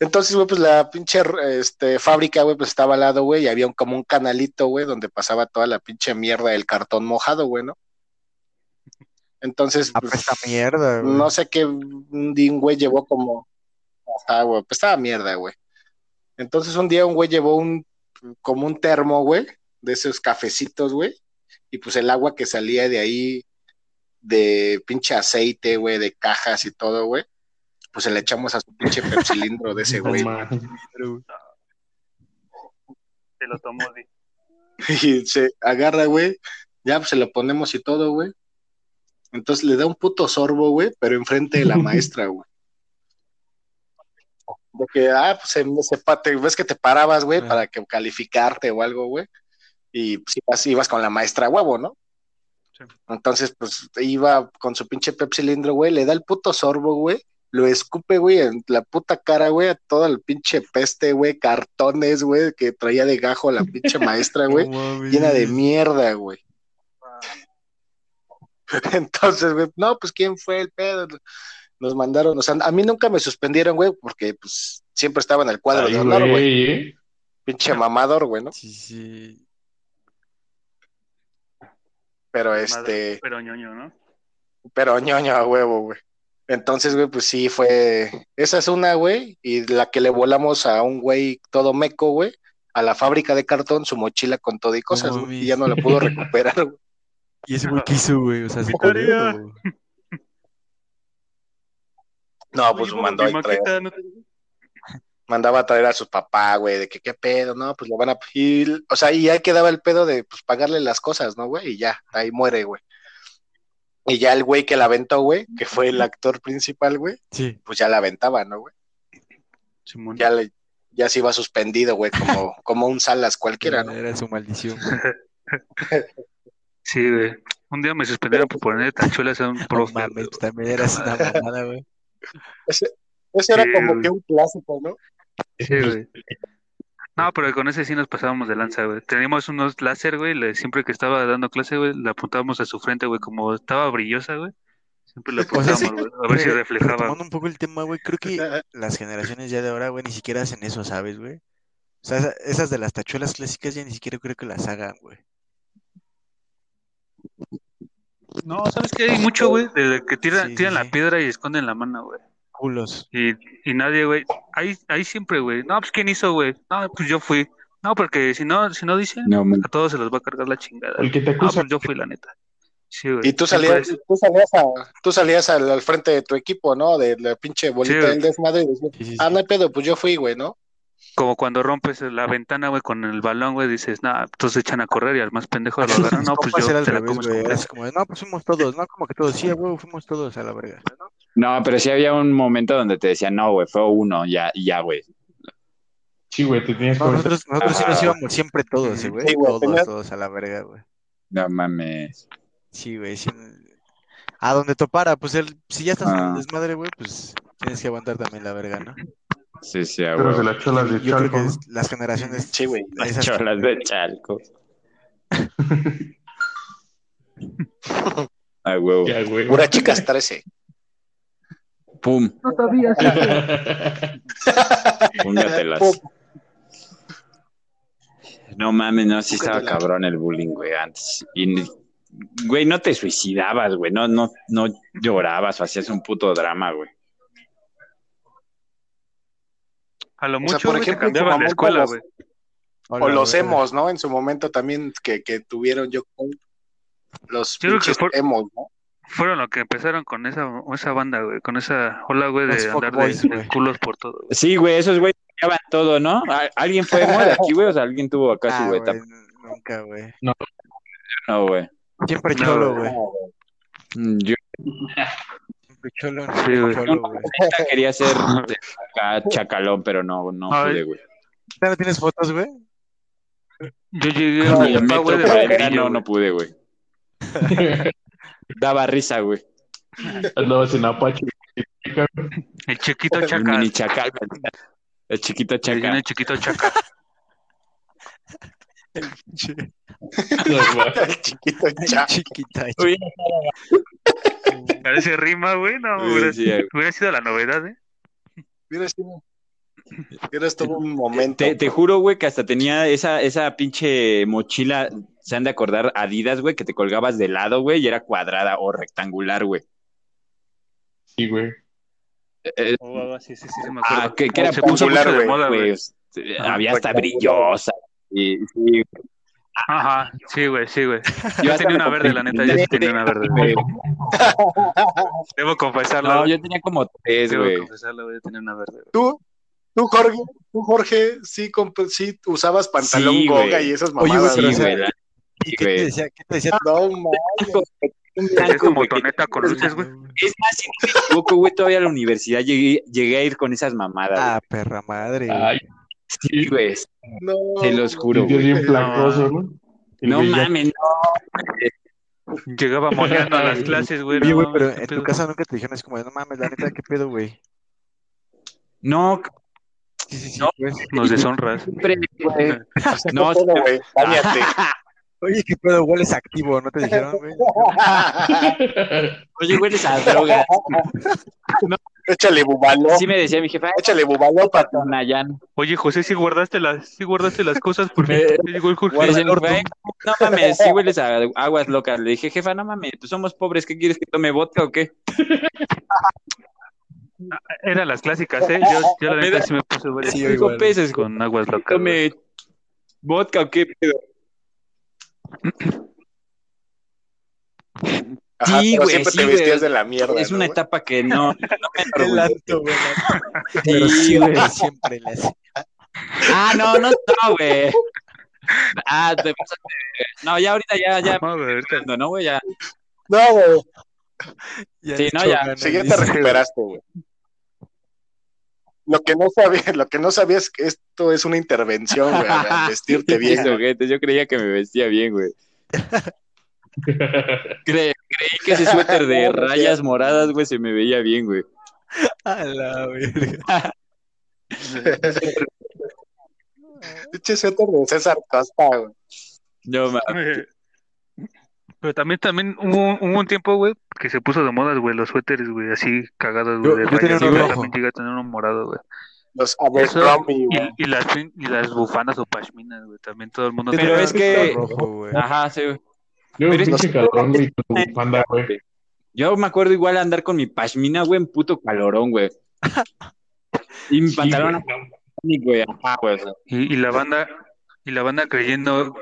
Entonces, güey, pues la pinche este, fábrica, güey, pues estaba al lado, güey, y había un, como un canalito, güey, donde pasaba toda la pinche mierda del cartón mojado, güey, ¿no? Entonces, Ah, pues, pues esta mierda, güey. no sé qué un güey llevó como. Ajá, güey, pues estaba mierda, güey. Entonces un día un güey llevó un como un termo, güey, de esos cafecitos, güey, y pues el agua que salía de ahí, de pinche aceite, güey, de cajas y todo, güey, pues se le echamos a su pinche pepsilindro de ese <laughs> güey. Se lo tomó. <laughs> Y se agarra, güey, ya pues se lo ponemos y todo, güey. Entonces le da un puto sorbo, güey, pero enfrente de la <laughs> maestra, güey. De que, ah, pues se, se te- ves que te parabas, güey, para que calificarte o algo, güey. Y pues ibas, ibas con la maestra huevo, ¿no? Sí. Entonces, pues iba con su pinche pepsilindro, güey, le da el puto sorbo, güey, lo escupe, güey, en la puta cara, güey, a todo el pinche peste, güey, cartones, güey, que traía de gajo la pinche maestra, <laughs> güey, llena de mierda, güey. <laughs> Entonces, güey, no, pues quién fue el pedo. Nos mandaron, o sea, a mí nunca me suspendieron, güey, porque pues siempre estaba en el cuadro Ay, de honor, güey. güey, ¿eh? Pinche mamador, güey, ¿no? Sí, sí. Pero este, Pero ñoño, ¿no? pero ñoño a huevo, güey. Entonces, güey, pues sí fue. Esa es una, güey, y la que le volamos a un güey todo meco, güey, a la fábrica de cartón, su mochila con todo y cosas, güey, y ya no la pudo <laughs> recuperar, güey. Y ese güey quiso, güey. O sea, se Victoria. No, pues mandó a traer. ¿no te- mandaba a traer a su papá, güey, de que qué pedo, no, pues le van a, y, o sea, y ahí quedaba el pedo de, pues, pagarle las cosas, ¿no, güey? Y ya, ahí muere, güey. Y ya el güey que la aventó, güey, que fue el actor principal, güey, Sí. pues ya la aventaba, ¿no, güey? Simón. Ya le, ya se iba suspendido, güey, como, <laughs> como un Salas cualquiera, ¿no? Era su maldición, güey. <laughs> Sí, güey. Un día me suspendieron por poner tachuelas a un No profe. mames, güey. tú también eras una mamada, güey. Ese, ese era Sí, como güey. que un clásico, ¿no? Sí, güey. No, pero con ese sí nos pasábamos de lanza, güey. Teníamos unos láser, güey. le- Siempre que estaba dando clase, güey, le apuntábamos a su frente, güey. Como estaba brillosa, güey. Siempre le <laughs> O sea, apuntábamos, sí, güey. A ver si Re- reflejaba. Retomando un poco el tema, güey, creo que <laughs> las generaciones ya de ahora, güey, ni siquiera hacen eso, ¿sabes, güey? O sea, esa- esas de las tachuelas clásicas ya ni siquiera creo que las hagan, güey. No, ¿sabes qué? Hay mucho, güey, de que Sí, sí, tiran la piedra y esconden la mano, güey. Culos. Y, y nadie, güey. Ahí, ahí siempre, güey. No, pues ¿quién hizo, güey? No, pues yo fui. No, porque si no, si no dicen, No, a todos se los va a cargar la chingada. El que te No, acusa. pues yo fui, la neta. Sí, güey. Y tú salías, tú salías, a, tú salías al, al frente de tu equipo, ¿no? De la pinche bolita Sí, del desmadre y decías, Sí, sí, sí. ah, no hay pedo, pues yo fui, güey, ¿no? Como cuando rompes la ventana, güey, con el balón, güey, dices, nah, todos se echan a correr y al más pendejo lo <laughs> agarran. No, pues yo te la revés, como no, pues fuimos todos, no, como que todos, sí, güey, fuimos todos a la verga. No, pero sí había un momento donde te decían, no, güey, fue uno, ya, ya, güey. Sí, güey, te tenías que No, nosotros, nosotros sí nos Ah. íbamos siempre todos, güey. Sí, güey, todos, todos a la verga, güey. No mames. Sí, güey, sí. A donde topara, pues el, si ya estás en Ah. el desmadre, güey, pues tienes que aguantar también la verga, ¿no? Sí, sí, Pero de las cholas de Yo creo Chalco, que ¿no? es- las generaciones. Sí, güey. Las esas- cholas de Chalco. <laughs> A huevo. Ya, güey. Pura chicas 13. Pum. Póngatelas. <laughs> Pum. No mames, no, sí estaba Póngatela. cabrón el bullying, güey, antes. Y, ni- güey, no te suicidabas, güey, no, no, no llorabas o hacías un puto drama, güey. A lo O sea, mucho, por ejemplo, en su cambiaban la momento escuela, los- güey. O los emos, ¿no? En su momento también que, que tuvieron yo con los Yo que emos, ¿no? fueron los que empezaron con esa, esa banda, güey, con esa ola, güey, de andar de, de culos por todo, güey. Sí, güey, esos güey cambiaban todo, ¿no? ¿Al- ¿Alguien fue emo de aquí, güey? O sea, alguien tuvo acá Ah, su güey, etapa. nunca, güey. No, güey. Siempre No, cholo, güey. güey. Mm, Yo Sí, güey. cholo, güey. quería ser de acá <laughs> chacalón, pero no, no pude, güey. ¿No tienes fotos, güey? Yo llegué a mi el güey, de no, no pude, güey. <laughs> Daba risa, güey. Apache. El chiquito El chaca. mini chacal. El chiquito Le dicen chacal. El chiquito chaca. El chiquito cha. Parece rima, güey. No, Sí, hubiera, sí, güey. hubiera sido la novedad, ¿eh? Mira, sí, Mira, estuvo un momento. Te, te juro, güey, que hasta tenía esa, esa pinche mochila, se han de acordar, Adidas, güey, que te colgabas de lado, güey, y era cuadrada o rectangular, güey. Sí, güey. Eh, Oh, sí, sí, sí, sí, me acuerdo. ah, que, que era popular, güey, moda, güey. pues, Ajá, había hasta brillosa. Y, sí, Ajá, sí, güey, sí, güey. Yo tenía una verde, la neta, yo sí tenía una verde. güey. <laughs> Debo confesarlo. No, yo tenía como tres, Debo güey. confesarlo, güey, yo tenía una verde. güey. Tú, tú, Jorge, tú, Jorge, sí, sí usabas pantalón Sí, goga güey. y esas Oye, mamadas. pero Sí, güey. la- ¿Y sí, qué te decía? ¿Qué te decía? No, mames. Es como toneta con luces, güey. Es más, si no me equivoco, güey, todavía a la universidad llegué, llegué a ir con esas mamadas. Ah, perra madre. Ay. Sí, güey. No. Se los juro, bien flacoso, ¿no? Mames, no. Llegaba moneando a las <laughs> clases, güey. Oye, pero en tu casa nunca te dijeron así como, no mames, la neta, ¿qué pedo, güey? No, Sí, sí, sí, No. pues. Nos deshonras. siempre, güey. <laughs> No, No, güey, cállate. <laughs> Oye, ¿qué pedo? Hueles activo, ¿no te dijeron, güey? Oye, güey, esa droga. Échale bubaló. Sí me decía mi jefa, Échale bubaló para Nayan. Oye, José, si guardaste las, sí guardaste las cosas porque Me- llegó el Jorge. El. No mames, sí hueles a aguas locas. Le dije, jefa, no mames, pues somos pobres, ¿qué quieres que tome vodka o qué? Eran las clásicas, ¿eh? Yo, yo la neta sí me puse Cinco pesos, con aguas locas. tome vodka o qué pedo. Ajá, Sí, pero güey, siempre sí, te vestías de la mierda. Es una ¿no? etapa que no, no me <laughs> alto, güey. <laughs> Sí, güey. siempre, hace. Ah, no, no, no, güey. Ah, te pasaste. No, ya ahorita ya, ya, No, güey, ahorita- no, güey, ya. No, güey. Sí, no, ya. Sí, ya te recuperaste, güey. Lo que no sabías, lo que no sabías es que esto es una intervención, güey, al vestirte bien. Yo creía que me vestía bien, güey. <laughs> Cre- creí que ese suéter de <laughs> rayas moradas, güey, se me veía bien, güey. A la verga. <laughs> Pinche suéter de César Costa, güey. No, ma- Pero también, también hubo, hubo un tiempo, güey, que se puso de moda, güey, los suéteres, güey, así cagados, Yo- güey, de yo tenía uno güey, rojo. también llegué a tener uno morado, güey. Los Abercrombie. Y, y las, y las bufandas o pashminas, güey, también todo el mundo Pero es que- rojo, güey. Ajá, sí, güey. Yo, Pero pinche calorón, güey, con tu bufanda, güey. Yo me acuerdo igual andar con mi pashmina, güey, en puto calorón, güey. <laughs> Y mi Sí, pantalón güey. güey, ajá, güey. o sea. Y, y la banda, y la banda creyendo,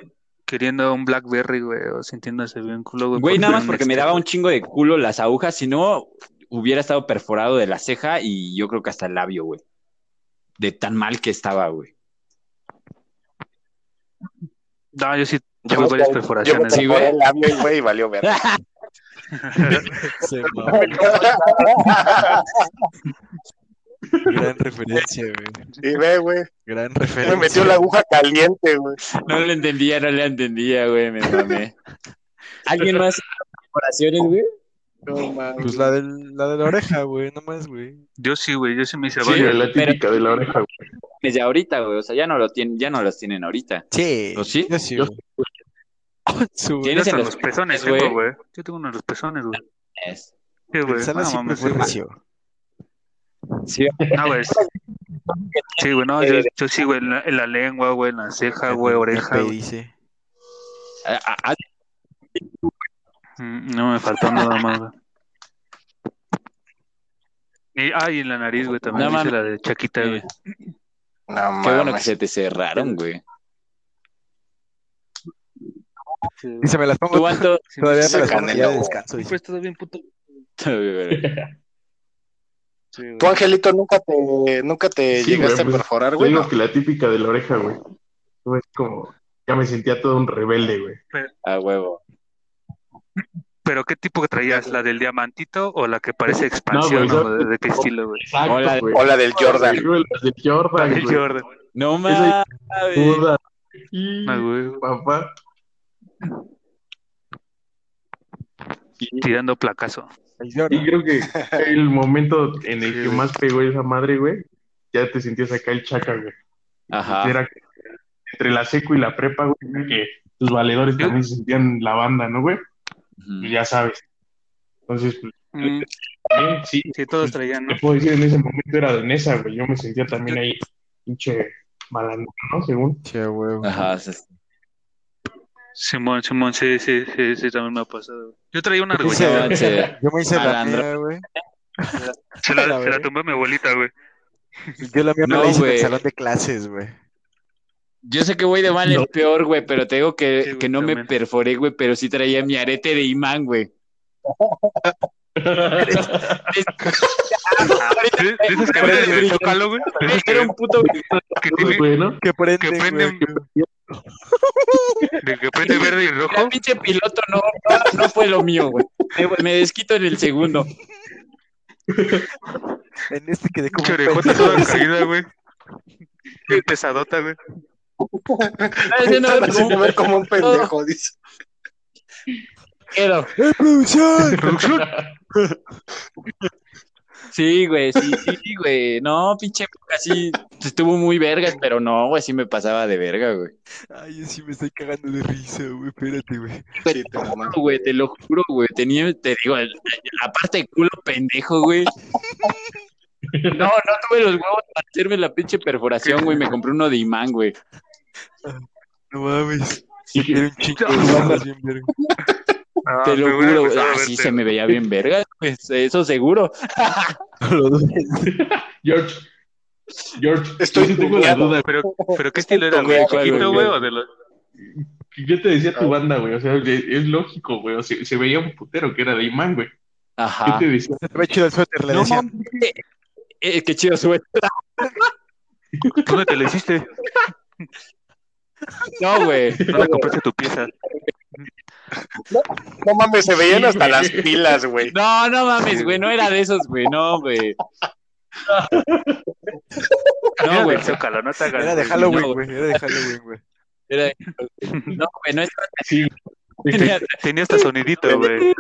queriendo un Blackberry, güey, o sintiéndose bien culo, güey. Güey, nada más porque me daba un chingo de culo las agujas, si no, hubiera estado perforado de la ceja y yo creo que hasta el labio, güey. De tan mal que estaba, güey. No, yo sí Yo tuve varias per- perforaciones. Yo me Sí, el labio y, güey, y valió ver. <laughs> Se. <laughs> Gran referencia, güey. Y ve, güey. Gran referencia. Me metió la aguja caliente, güey. No le entendía, no le entendía, güey, me mamé. <laughs> ¿Alguien más perforaciones, güey? No. Pues la, del, la de la oreja, güey, nomás, güey. Yo sí, güey, yo sí me hice Sí, varias. la típica de la oreja, güey. Desde ahorita, güey, o sea, ya no lo tienen, ya no los tienen ahorita. Sí. ¿O sí? Yo sí, Yo- güey. <laughs> Su- ¿Tienes en los los pezones güey? Yo tengo uno en los pezones, güey. Es- Sí, güey. No, mames, güey. recio. Sí, No, güey. Sí, güey, no, yo, yo sí, güey, en la, en la lengua, güey, en la ceja, güey, oreja, güey. dice. No me faltó nada más. <laughs> Y, ah, y en la nariz, güey, también No hice la de Chaquita, güey. No qué bueno que se te cerraron, güey. Y se me las pongo. ¿Tú, Anto? <laughs> Todavía me las pongo Canelo, ya de descanso. dice. Pues todo bien, puto. <laughs> Sí, güey. ¿Tú, Angelito, nunca te, nunca te Sí, llegaste güey, a pues, perforar, güey? digo ¿no? que la típica de la oreja, güey. Fue como, ya me sentía todo un rebelde, güey. A huevo. ¿Pero qué tipo que traías? ¿La del diamantito o la que parece expansión? güey, o de, qué estilo, güey? Exacto, Hola, güey. O la del Jordan. Sí, güey, las de Jordan, La del. Jordan. No mames. Y, Ah, güey. papá. Tirando placazo. Y creo que el momento en el que más pegó esa madre, güey, ya te sentías acá el chaca, güey. Ajá. Era entre la seco y la prepa, güey, que los valedores Yo- también se sentían la banda, ¿no, güey? Pues ya sabes. Entonces, pues, Mm, también, sí, sí, todos traían, ¿no? te puedo decir, en ese momento era de Nesa, güey. Yo me sentía también ahí, pinche malandro, ¿no? Según. Che, huevo. Ajá. sí. Simón, Simón, sí, sí, sí, sí, también me ha pasado. Yo traía una Yo me hice- argolla. No, che. Yo me hice la mía, güey. Se la, <laughs> la se la tumbé a mi abuelita, güey. Yo la mía me No, la hice en el salón de clases, güey. Yo sé que voy de mal en No. peor, güey, pero te digo que, Sí, güey, que no me perforé, güey, pero sí traía mi arete de imán, güey. ¿Dices que Zócalo, güey? ¿Dices <laughs> que, Era un puto que tiene-. Que prende, que prende, de que prende verde y rojo? El pinche piloto no, no, no fue lo mío, güey. Me, desquito en el segundo. En este quedé como Pinche un orejota pendejo. toda caída, güey. Qué pesadota, güey. Haciendo ver como un pendejo, dice. quedo. ¡Eh, producción! Producción. <laughs> Sí, güey, sí, sí, güey. No, pinche época sí estuvo muy vergas, pero no, güey, sí me pasaba de verga, güey. Ay, yo sí me estoy cagando de risa, güey. Espérate, güey. Sí, te mamá. No, güey, te lo juro, güey. Tenía, te digo, el- aparte de culo pendejo, güey. <laughs> No, no tuve los huevos para hacerme la pinche perforación, güey. Me compré uno de imán, güey. No mames. Sí, Era un chingo <laughs> bien verga. Ah, Te lo juro, güey. gustado Ah, sí, se me veía bien verga, güey. Eso seguro. <laughs> George. George, Estoy yo sí tengo la duda. Pero, pero ¿qué estilo era, güey? ¿Chiquito, güey? de los...? ¿Qué te decía tu banda, güey? O sea, es lógico, güey. O sea, se veía un putero que era de imán, güey. ¿Qué Ajá. te decía? Se ve chido el suéter, le No, mames. Eh, qué chido suéter. ¿Dónde te lo hiciste? <laughs> No, güey. <laughs> ¿Dónde compraste tu pieza? No mames, se veían hasta las pilas, güey. No, no mames, güey. No era de esos, güey. No, güey. No, güey. Zócalo, no te hagas, Era de güey. Halloween, no, güey. Era de Halloween, güey. Era- No, güey, no es Sí. <laughs> tenía- Tenía hasta sonidito, güey.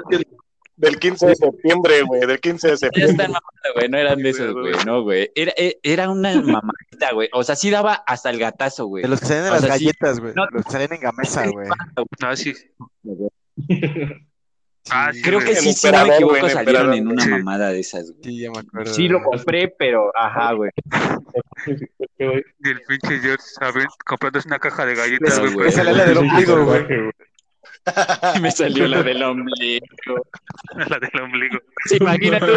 Del 15 de septiembre, güey. Del 15 de Ya septiembre. güey, no eran de esos, güey, no, güey. Era, e- era una mamadita, güey. O sea, sí daba hasta el gatazo, güey. De los que salen en O las sea, sí. galletas, güey. No. Los que salen en Gamesa, güey. Ah, sí. Sí, <laughs> Ah, sí, Creo que sí, si no me equivoco, el salieron en una Sí. mamada de esas, güey. Sí, ya me acuerdo. Sí lo compré, pero, ajá, güey. Y el pinche George, ¿saben? Comprándose una caja de galletas, Sí, güey. Me sale la del ombligo, güey. <laughs> Me salió la del ombligo. <laughs> La del ombligo. ¿Se imagina tú?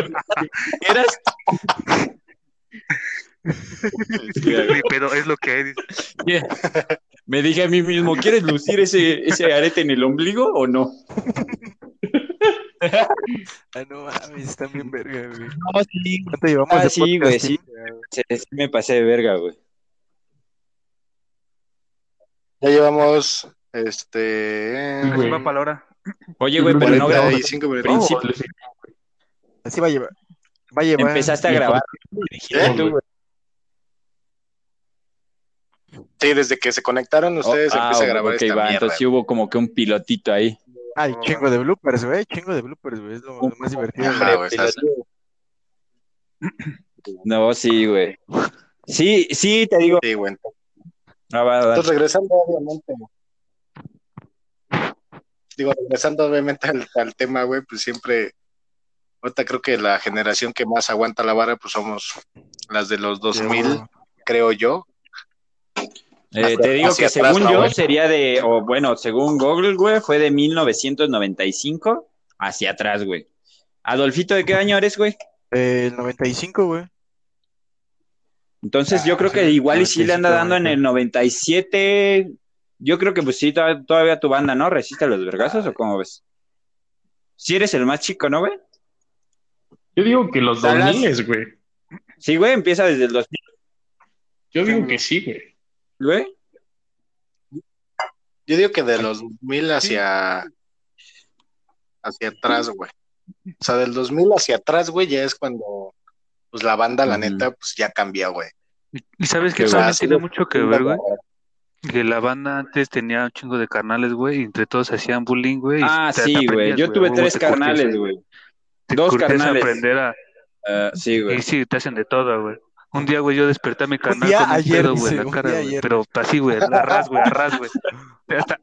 ¿Eras? Pedo, es lo que hay. dice. Me dije a mí mismo, ¿quieres lucir ese, ese arete en el ombligo o no? Ah, no mames, están bien verga, güey. No, sí, ¿Cuánto llevamos Ah, de sí, güey, sí. sí? sí me pasé de verga, güey. Ya llevamos, este... Sí, güey. va para la hora. Oye, güey, pero no grabó. 45 minutos. Principio. Así va a llevar. Va a llevar. Empezaste a grabar. Dijiste ¿Eh? tú, güey. Sí, desde que se conectaron ustedes Oh, ah, empieza a grabar ok, esta va, mierda. entonces sí hubo como que un pilotito ahí. Ay, chingo de bloopers, güey. Chingo de bloopers, güey. Es lo, lo más divertido. Ajá, güey. <clears throat> No, sí, güey. Sí, sí, te digo. Sí, güey. Ah, va, va. Entonces, regresando, obviamente. Digo, regresando, obviamente, al, al tema, güey, pues siempre. Ahorita creo que la generación que más aguanta la vara, pues somos las de los 2000, creo yo. Eh, te digo que atrás, según ¿no, yo güey? sería de, o bueno, según Google, güey, fue de 1995 hacia atrás, güey. Adolfito, ¿de qué año eres, güey? Eh, el 95, güey. Entonces yo creo que igual y sí le anda dando en el 97, yo creo que pues sí, todavía, tu banda, ¿no? ¿Resiste a los vergazos o cómo ves? Si eres el más chico, ¿no, güey? Yo digo que los 2000, güey. Sí, güey, empieza desde el 2000. Yo digo que sí, güey. ¿Güey? Yo digo que de los 2000 hacia hacia atrás, güey. O sea, del 2000 hacia atrás, güey, ya es cuando pues la banda, la neta, pues ya cambió, güey. Y sabes que también tiene mucho que ver, güey. Que la banda antes tenía un chingo de carnales, güey, y entre todos hacían bullying, güey. Ah, sí, güey. Yo tuve tres carnales, güey. Dos carnales. aprender a... Uh, sí, güey. Y sí, te hacen de todo, güey. Un día, güey, yo desperté a mi canal con un ayer, pedo, güey, la cara, güey. Pero así, güey, a ras, güey, a ras, güey. Hasta,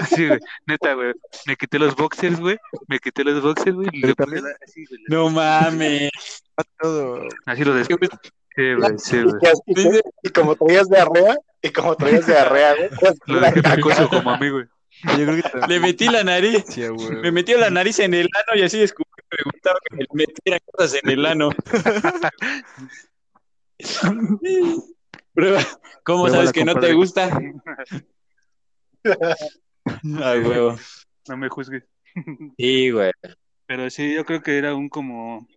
así, güey, neta, güey. Me quité los boxers, güey. Me quité los boxers, güey. Y también... así, güey. No mames. <laughs> Todo. Así lo descubrí. Sí, güey, sí, güey. <laughs> Y como traías diarrea, y como traías diarrea, güey. <laughs> Pues, lo dejé picoso como a mí, güey. Yo creo que Le metí la nariz. <laughs> Sí, me metió la nariz en el ano y así descubrí que me gustaba que me metiera cosas en el ano. <laughs> ¿Cómo sabes que no te gusta? Ay, huevo. No me juzgues. Sí, güey. Pero sí, yo creo que era un como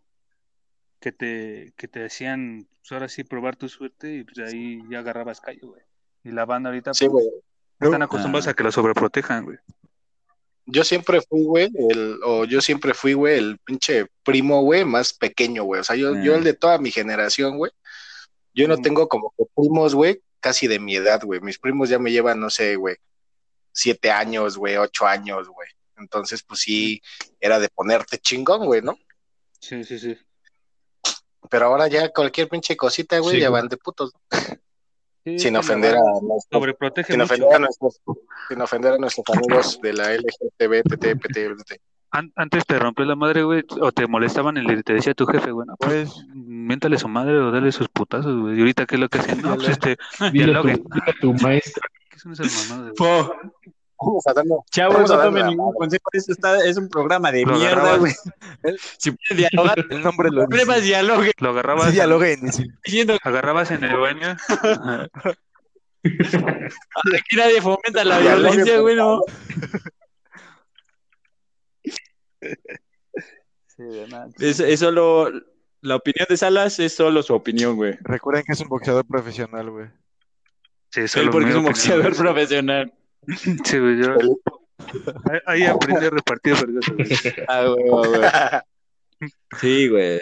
que te, que te hacían, pues ahora sí, probar tu suerte y pues ahí ya agarrabas callo, güey. Y la banda ahorita sí, pues, están acostumbrados a que lo sobreprotejan, güey. Yo siempre fui, güey, el, o yo siempre fui, güey, el pinche primo, güey, más pequeño, güey. O sea, yo, yo el de toda mi generación, güey, yo no tengo como que primos, güey, casi de mi edad, güey. Mis primos ya me llevan, no sé, güey, siete años, güey, ocho años, güey. Entonces, pues sí, era de ponerte chingón, güey, ¿no? Sí, sí, sí. Pero ahora ya cualquier pinche cosita, güey, ya van de putos. Sin ofender a nuestros, sin ofender a nuestros, sin ofender a nuestros amigos de la LGTB, antes te rompió la madre, güey, o te molestaban y te decía tu jefe, güey, pues, pues miéntale su madre o dale sus putazos, güey. Y ahorita, ¿qué es lo que hacen? <laughs> No, pues este, dialoguen. Tu, tu <laughs> maestra. ¿Qué son esas mamadas? Chavos, no tomen ningún consejo. Esto está, es un programa de mierda, güey. Si puedes dialogar, el nombre lo dice. dialogue. Lo agarrabas. Sí, dialoguen. Diciendo... Agarrabas en el baño. Aquí nadie fomenta la violencia, güey, no. Sí, es, es, solo la opinión de Salas es solo su opinión, güey. Recuerden que es un boxeador profesional, güey. Sí, solo porque es un boxeador <laughs> profesional. <laughs> Sí, güey, yo <laughs> ahí, aprendí a repartir güey. <laughs> Ah, güey, güey. Sí, güey.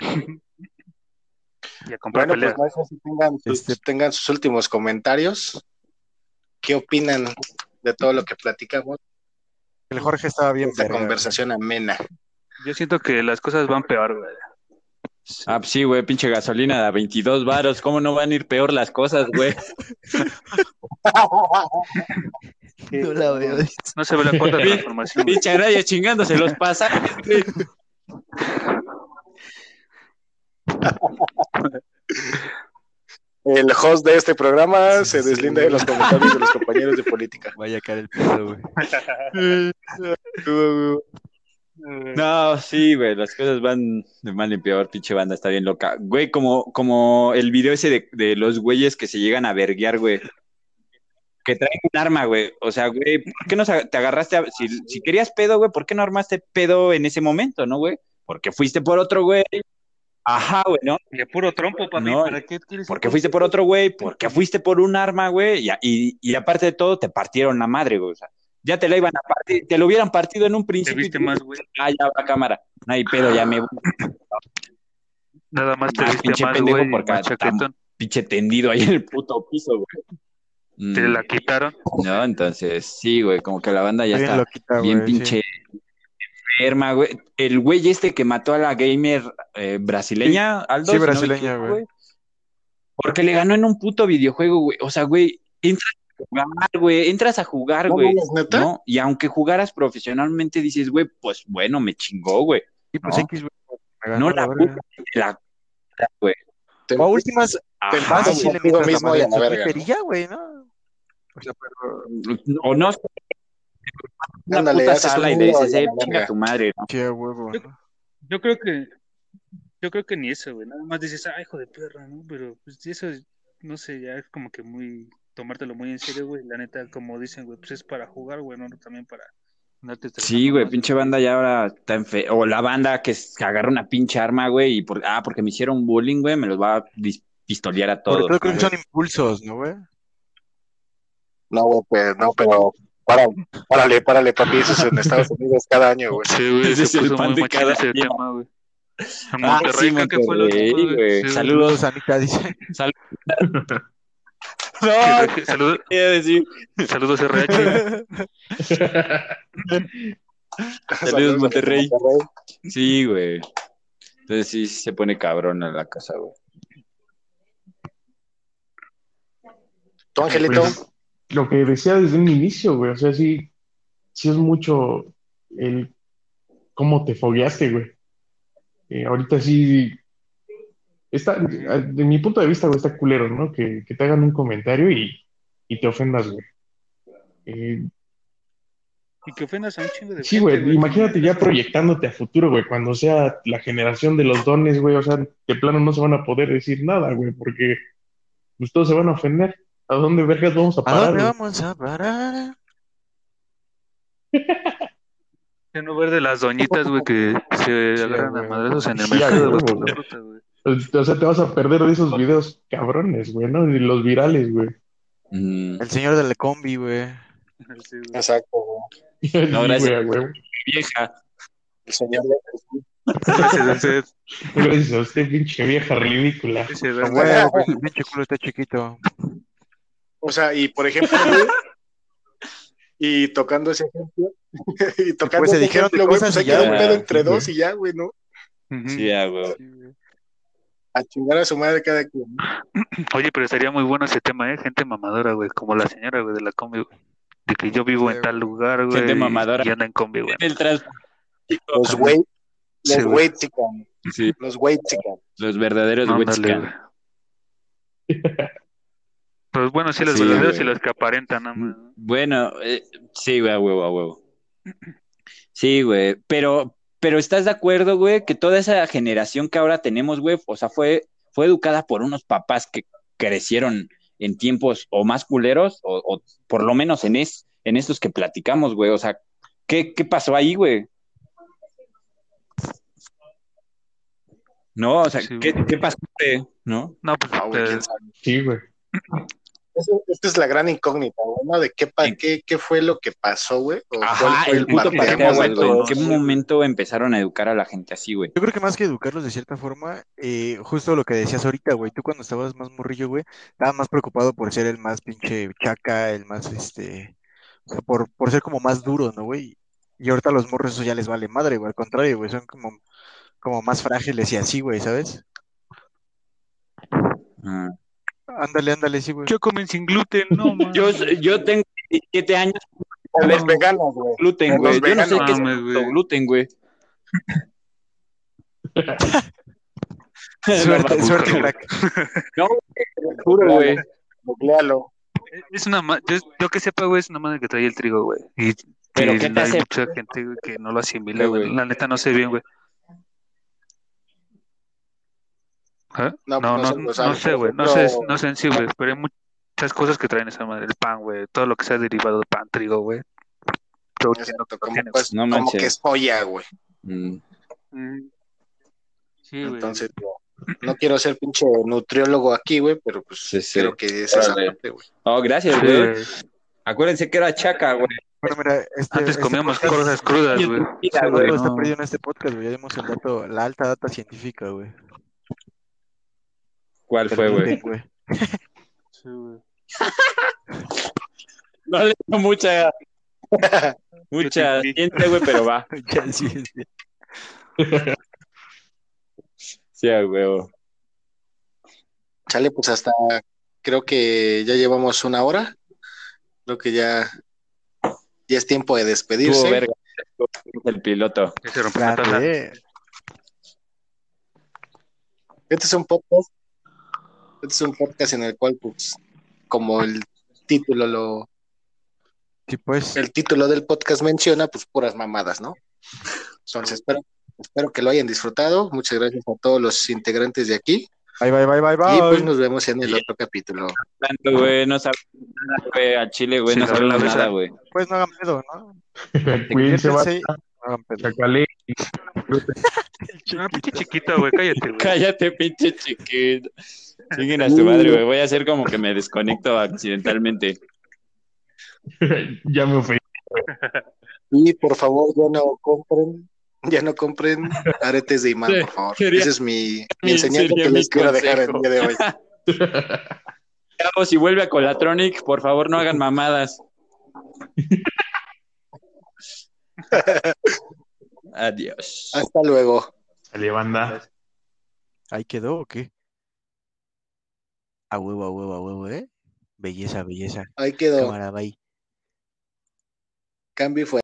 Y a comprar bueno, pues no sé si tengan sus, este... tengan sus últimos comentarios. ¿Qué opinan de todo lo que platicamos? El Jorge estaba bien. Esta conversación amena. Yo siento que las cosas van peor, güey. Ah, pues sí, güey, pinche gasolina a 22 varos. ¿Cómo no van a ir peor las cosas, güey? No la veo. No se ve la cuota de la información. Pinche graya chingándose los pasajes, güey. El host de este programa se deslinda de los comentarios de los compañeros de política. <laughs> Vaya a caer el pedo, güey. <laughs> No, sí, güey, las cosas van de mal en peor, pinche banda, está bien loca. Güey, como, como el video ese de, de los güeyes que se llegan a verguear, güey. Que traen un arma, güey. O sea, güey, ¿por qué no te agarraste? A, si, si querías pedo, güey, ¿por qué no armaste pedo en ese momento, no, güey? Porque fuiste por otro güey. Ajá, güey, ¿no? Y puro trompo para no, ¿Para qué quieres Porque fuiste por otro güey, porque fuiste por un arma, güey, y, y, y aparte de todo, te partieron la madre, güey. O sea, ya te la iban a partir, te lo hubieran partido en un principio. Te viste más, güey. Ah, ya va cámara. No hay pedo, ya me Nada más te ah, viste pinche más, pendejo güey, porque pinche tendido ahí en el puto piso, güey. Te la quitaron. No, entonces, sí, güey, como que la banda ya está bien pinche enferma, güey. El güey este que mató a la gamer eh, brasileña, Aldo. Sí, brasileña, güey. Porque le ganó en un puto videojuego, güey. O sea, güey, entra jugar, güey, entras a jugar, güey. ¿No? Y aunque jugaras profesionalmente, dices, güey, pues bueno, me chingó, güey. Y pues ¿no? X, güey. No la la güey. O últimas, te vas sí le mismo y a la verga. Güey, ¿no? O sea, pero... O no Ándale, puta sala y le dices, eh, chinga tu madre, ¿no? Qué huevo. Yo, yo creo que yo creo que ni eso, güey. Nada más dices, ay, hijo de perra, ¿no? Pero pues eso, no sé, ya es como que muy tomártelo muy en serio, güey. La neta, como dicen, güey, pues es para jugar, güey, no también para Sí, güey, pinche banda ya ahora está en fe... O la banda que, agarra una pinche arma, güey, y por... ah, porque me hicieron bullying, güey, me los va a pistolear a todos. Pero creo que son impulsos, ¿no, güey? No, güey, pues, no, pero párale, párale, párale, papi, eso es en Estados <laughs> Unidos cada año, güey. Sí, güey, ese es el pan de cada ese tema, güey. En ah, Monterrey, sí, Monterrey, fue lo último, güey. Saludos, Anita, dice. <laughs> <laughs> Saludos. No, saludos. decir. Saludos RH. Saludos Monterrey. Sí, güey. Entonces sí se pone cabrón en la casa, güey. ¿Tu Angelito? Lo que decía desde un inicio, güey. O sea, sí, sí es mucho el cómo te fogueaste, güey. Eh, ahorita sí está, de mi punto de vista, güey, está culero, ¿no? Que, te hagan un comentario y, te ofendas, güey. Eh, y que ofendas a un chingo de Sí, güey, imagínate ya proyectándote a futuro, güey, cuando sea la generación de los dones, güey, o sea, de plano no se van a poder decir nada, güey, porque pues todos se van a ofender. ¿A dónde vergas vamos a parar? ¿A dónde vamos a parar? Que no ver de las doñitas, güey, que se agarran a madrazos en el mercado, güey. O sea, te vas a perder de esos videos cabrones, güey, ¿no? Y los virales, güey. El señor de la combi, güey. Exacto, güey. <laughs> No, gracias, güey. Vieja. El señor de Gracias a usted. Gracias a usted, pinche vieja ridícula. Güey, el pinche culo está chiquito. O sea, y por ejemplo, y tocando ese ejemplo, <laughs> y tocando pues se dijeron ejemplo, güey, pues hay que un pedo entre dos y ya, güey, ¿no? Sí, ya, güey a chingar a su madre cada quien. <clears throat> Oye, pero estaría muy bueno ese tema, ¿eh? Gente mamadora, güey, como la señora, güey, de la combi, güey. De que yo vivo en tal lugar, güey. Gente mamadora. Y anda en combi, güey. el Los güey, los güey sí, Los güey Los verdaderos güey <laughs> Pues bueno, sí, los verdaderos y los que aparentan, nada más. Bueno, eh, sí, güey, a huevo, a huevo. Sí, güey, pero, pero ¿estás de acuerdo, güey, que toda esa generación que ahora tenemos, güey, o sea, fue, fue educada por unos papás que crecieron en tiempos o más culeros, o, por lo menos en, es, en estos que platicamos, güey? O sea, ¿qué, qué pasó ahí, güey? No, o sea, ¿qué, ¿qué, pasó, ¿No? No, pues, ah, sí, güey. Esta es la gran incógnita, ¿no? De qué, qué, qué fue lo que pasó, güey. Ajá, el, puto ¿En qué momento empezaron a educar a la gente así, güey? Yo creo que más que educarlos de cierta forma, eh, justo lo que decías ahorita, güey. Tú cuando estabas más morrillo, güey, estabas más preocupado por ser el más pinche chaca, el más, este, o sea, por, por ser como más duro, ¿no, güey? Y ahorita a los morros eso ya les vale madre, güey. Al contrario, güey, son como, como más frágiles y así, güey, ¿sabes? Ah. Ándale, ándale, sí, güey. Yo comen sin gluten, no, man. <laughs> Yo, yo tengo siete años. Los veganos, güey. Gluten, güey. Yo no sé qué es gluten, güey. <laughs> suerte, suerte, crack. <laughs> No, juro, güey. Nuclealo. Es una yo, yo, que sepa, güey, es una madre que trae el trigo, güey. Y pero ¿qué te hay mucha gente güey, que no lo asimila, güey. La neta no sé bien, güey. ¿Eh? No, no, no, no, sé, güey. No, sé, no sé en sí, güey. Pero hay muchas cosas que traen esa madre. El pan, güey. Todo lo que sea derivado de pan, trigo, güey. Pero como, pues, no como que es soya, güey. Mm. Mm. Sí, Entonces, no, quiero ser pinche nutriólogo aquí, güey, pero pues sí, sí. creo que es esa parte, güey. Oh, gracias, güey. Acuérdense que era chaca, güey. Bueno, mira, este, Antes este comíamos cosas crudas, güey. Está perdido en este podcast, güey. Ya dimos el dato, la alta data científica, güey. ¿Cuál fue, güey? Sí, güey. <laughs> no le dio mucha, <laughs> mucha ciencia, güey, pero va. <laughs> Sí, güey. Chale, pues hasta creo que ya llevamos una hora. Creo que ya, ya es tiempo de despedirse. verga. El piloto. Este es un podcast este es un podcast en el cual, pues, como el título lo. Sí, pues. El título del podcast menciona, pues, puras mamadas, ¿no? Entonces, espero, espero que lo hayan disfrutado. Muchas gracias a todos los integrantes de aquí. Bye, bye, bye, bye, bye. Y pues nos vemos en el otro capítulo. Tanto, güey, no sabemos nada, güey. A Chile, güey, Sí, no sabemos esa- nada, güey. Pues no hagan pedo, ¿no? Cuídense, va. No hagan pedo. Chacalé. Ah, <laughs> pinche chiquito, güey, cállate, güey. Cállate, pinche chiquito. Siguen a su madre, güey. Voy a hacer como que me desconecto accidentalmente. ya me ofendí. Y por favor, ya no compren, ya no compren aretes de imán, Sí, por favor. sería- Esa es mi, mi enseñanza que mi les quiero dejar el día de hoy. Chavos, si vuelve a Colatronic, por favor, no hagan mamadas. <laughs> Adiós. Hasta luego. Sale, banda. ¿Ahí quedó o qué? A huevo, a huevo, a huevo, ¿eh? Belleza, belleza. Ahí quedó. Cámara, bye. Cambio y fuera.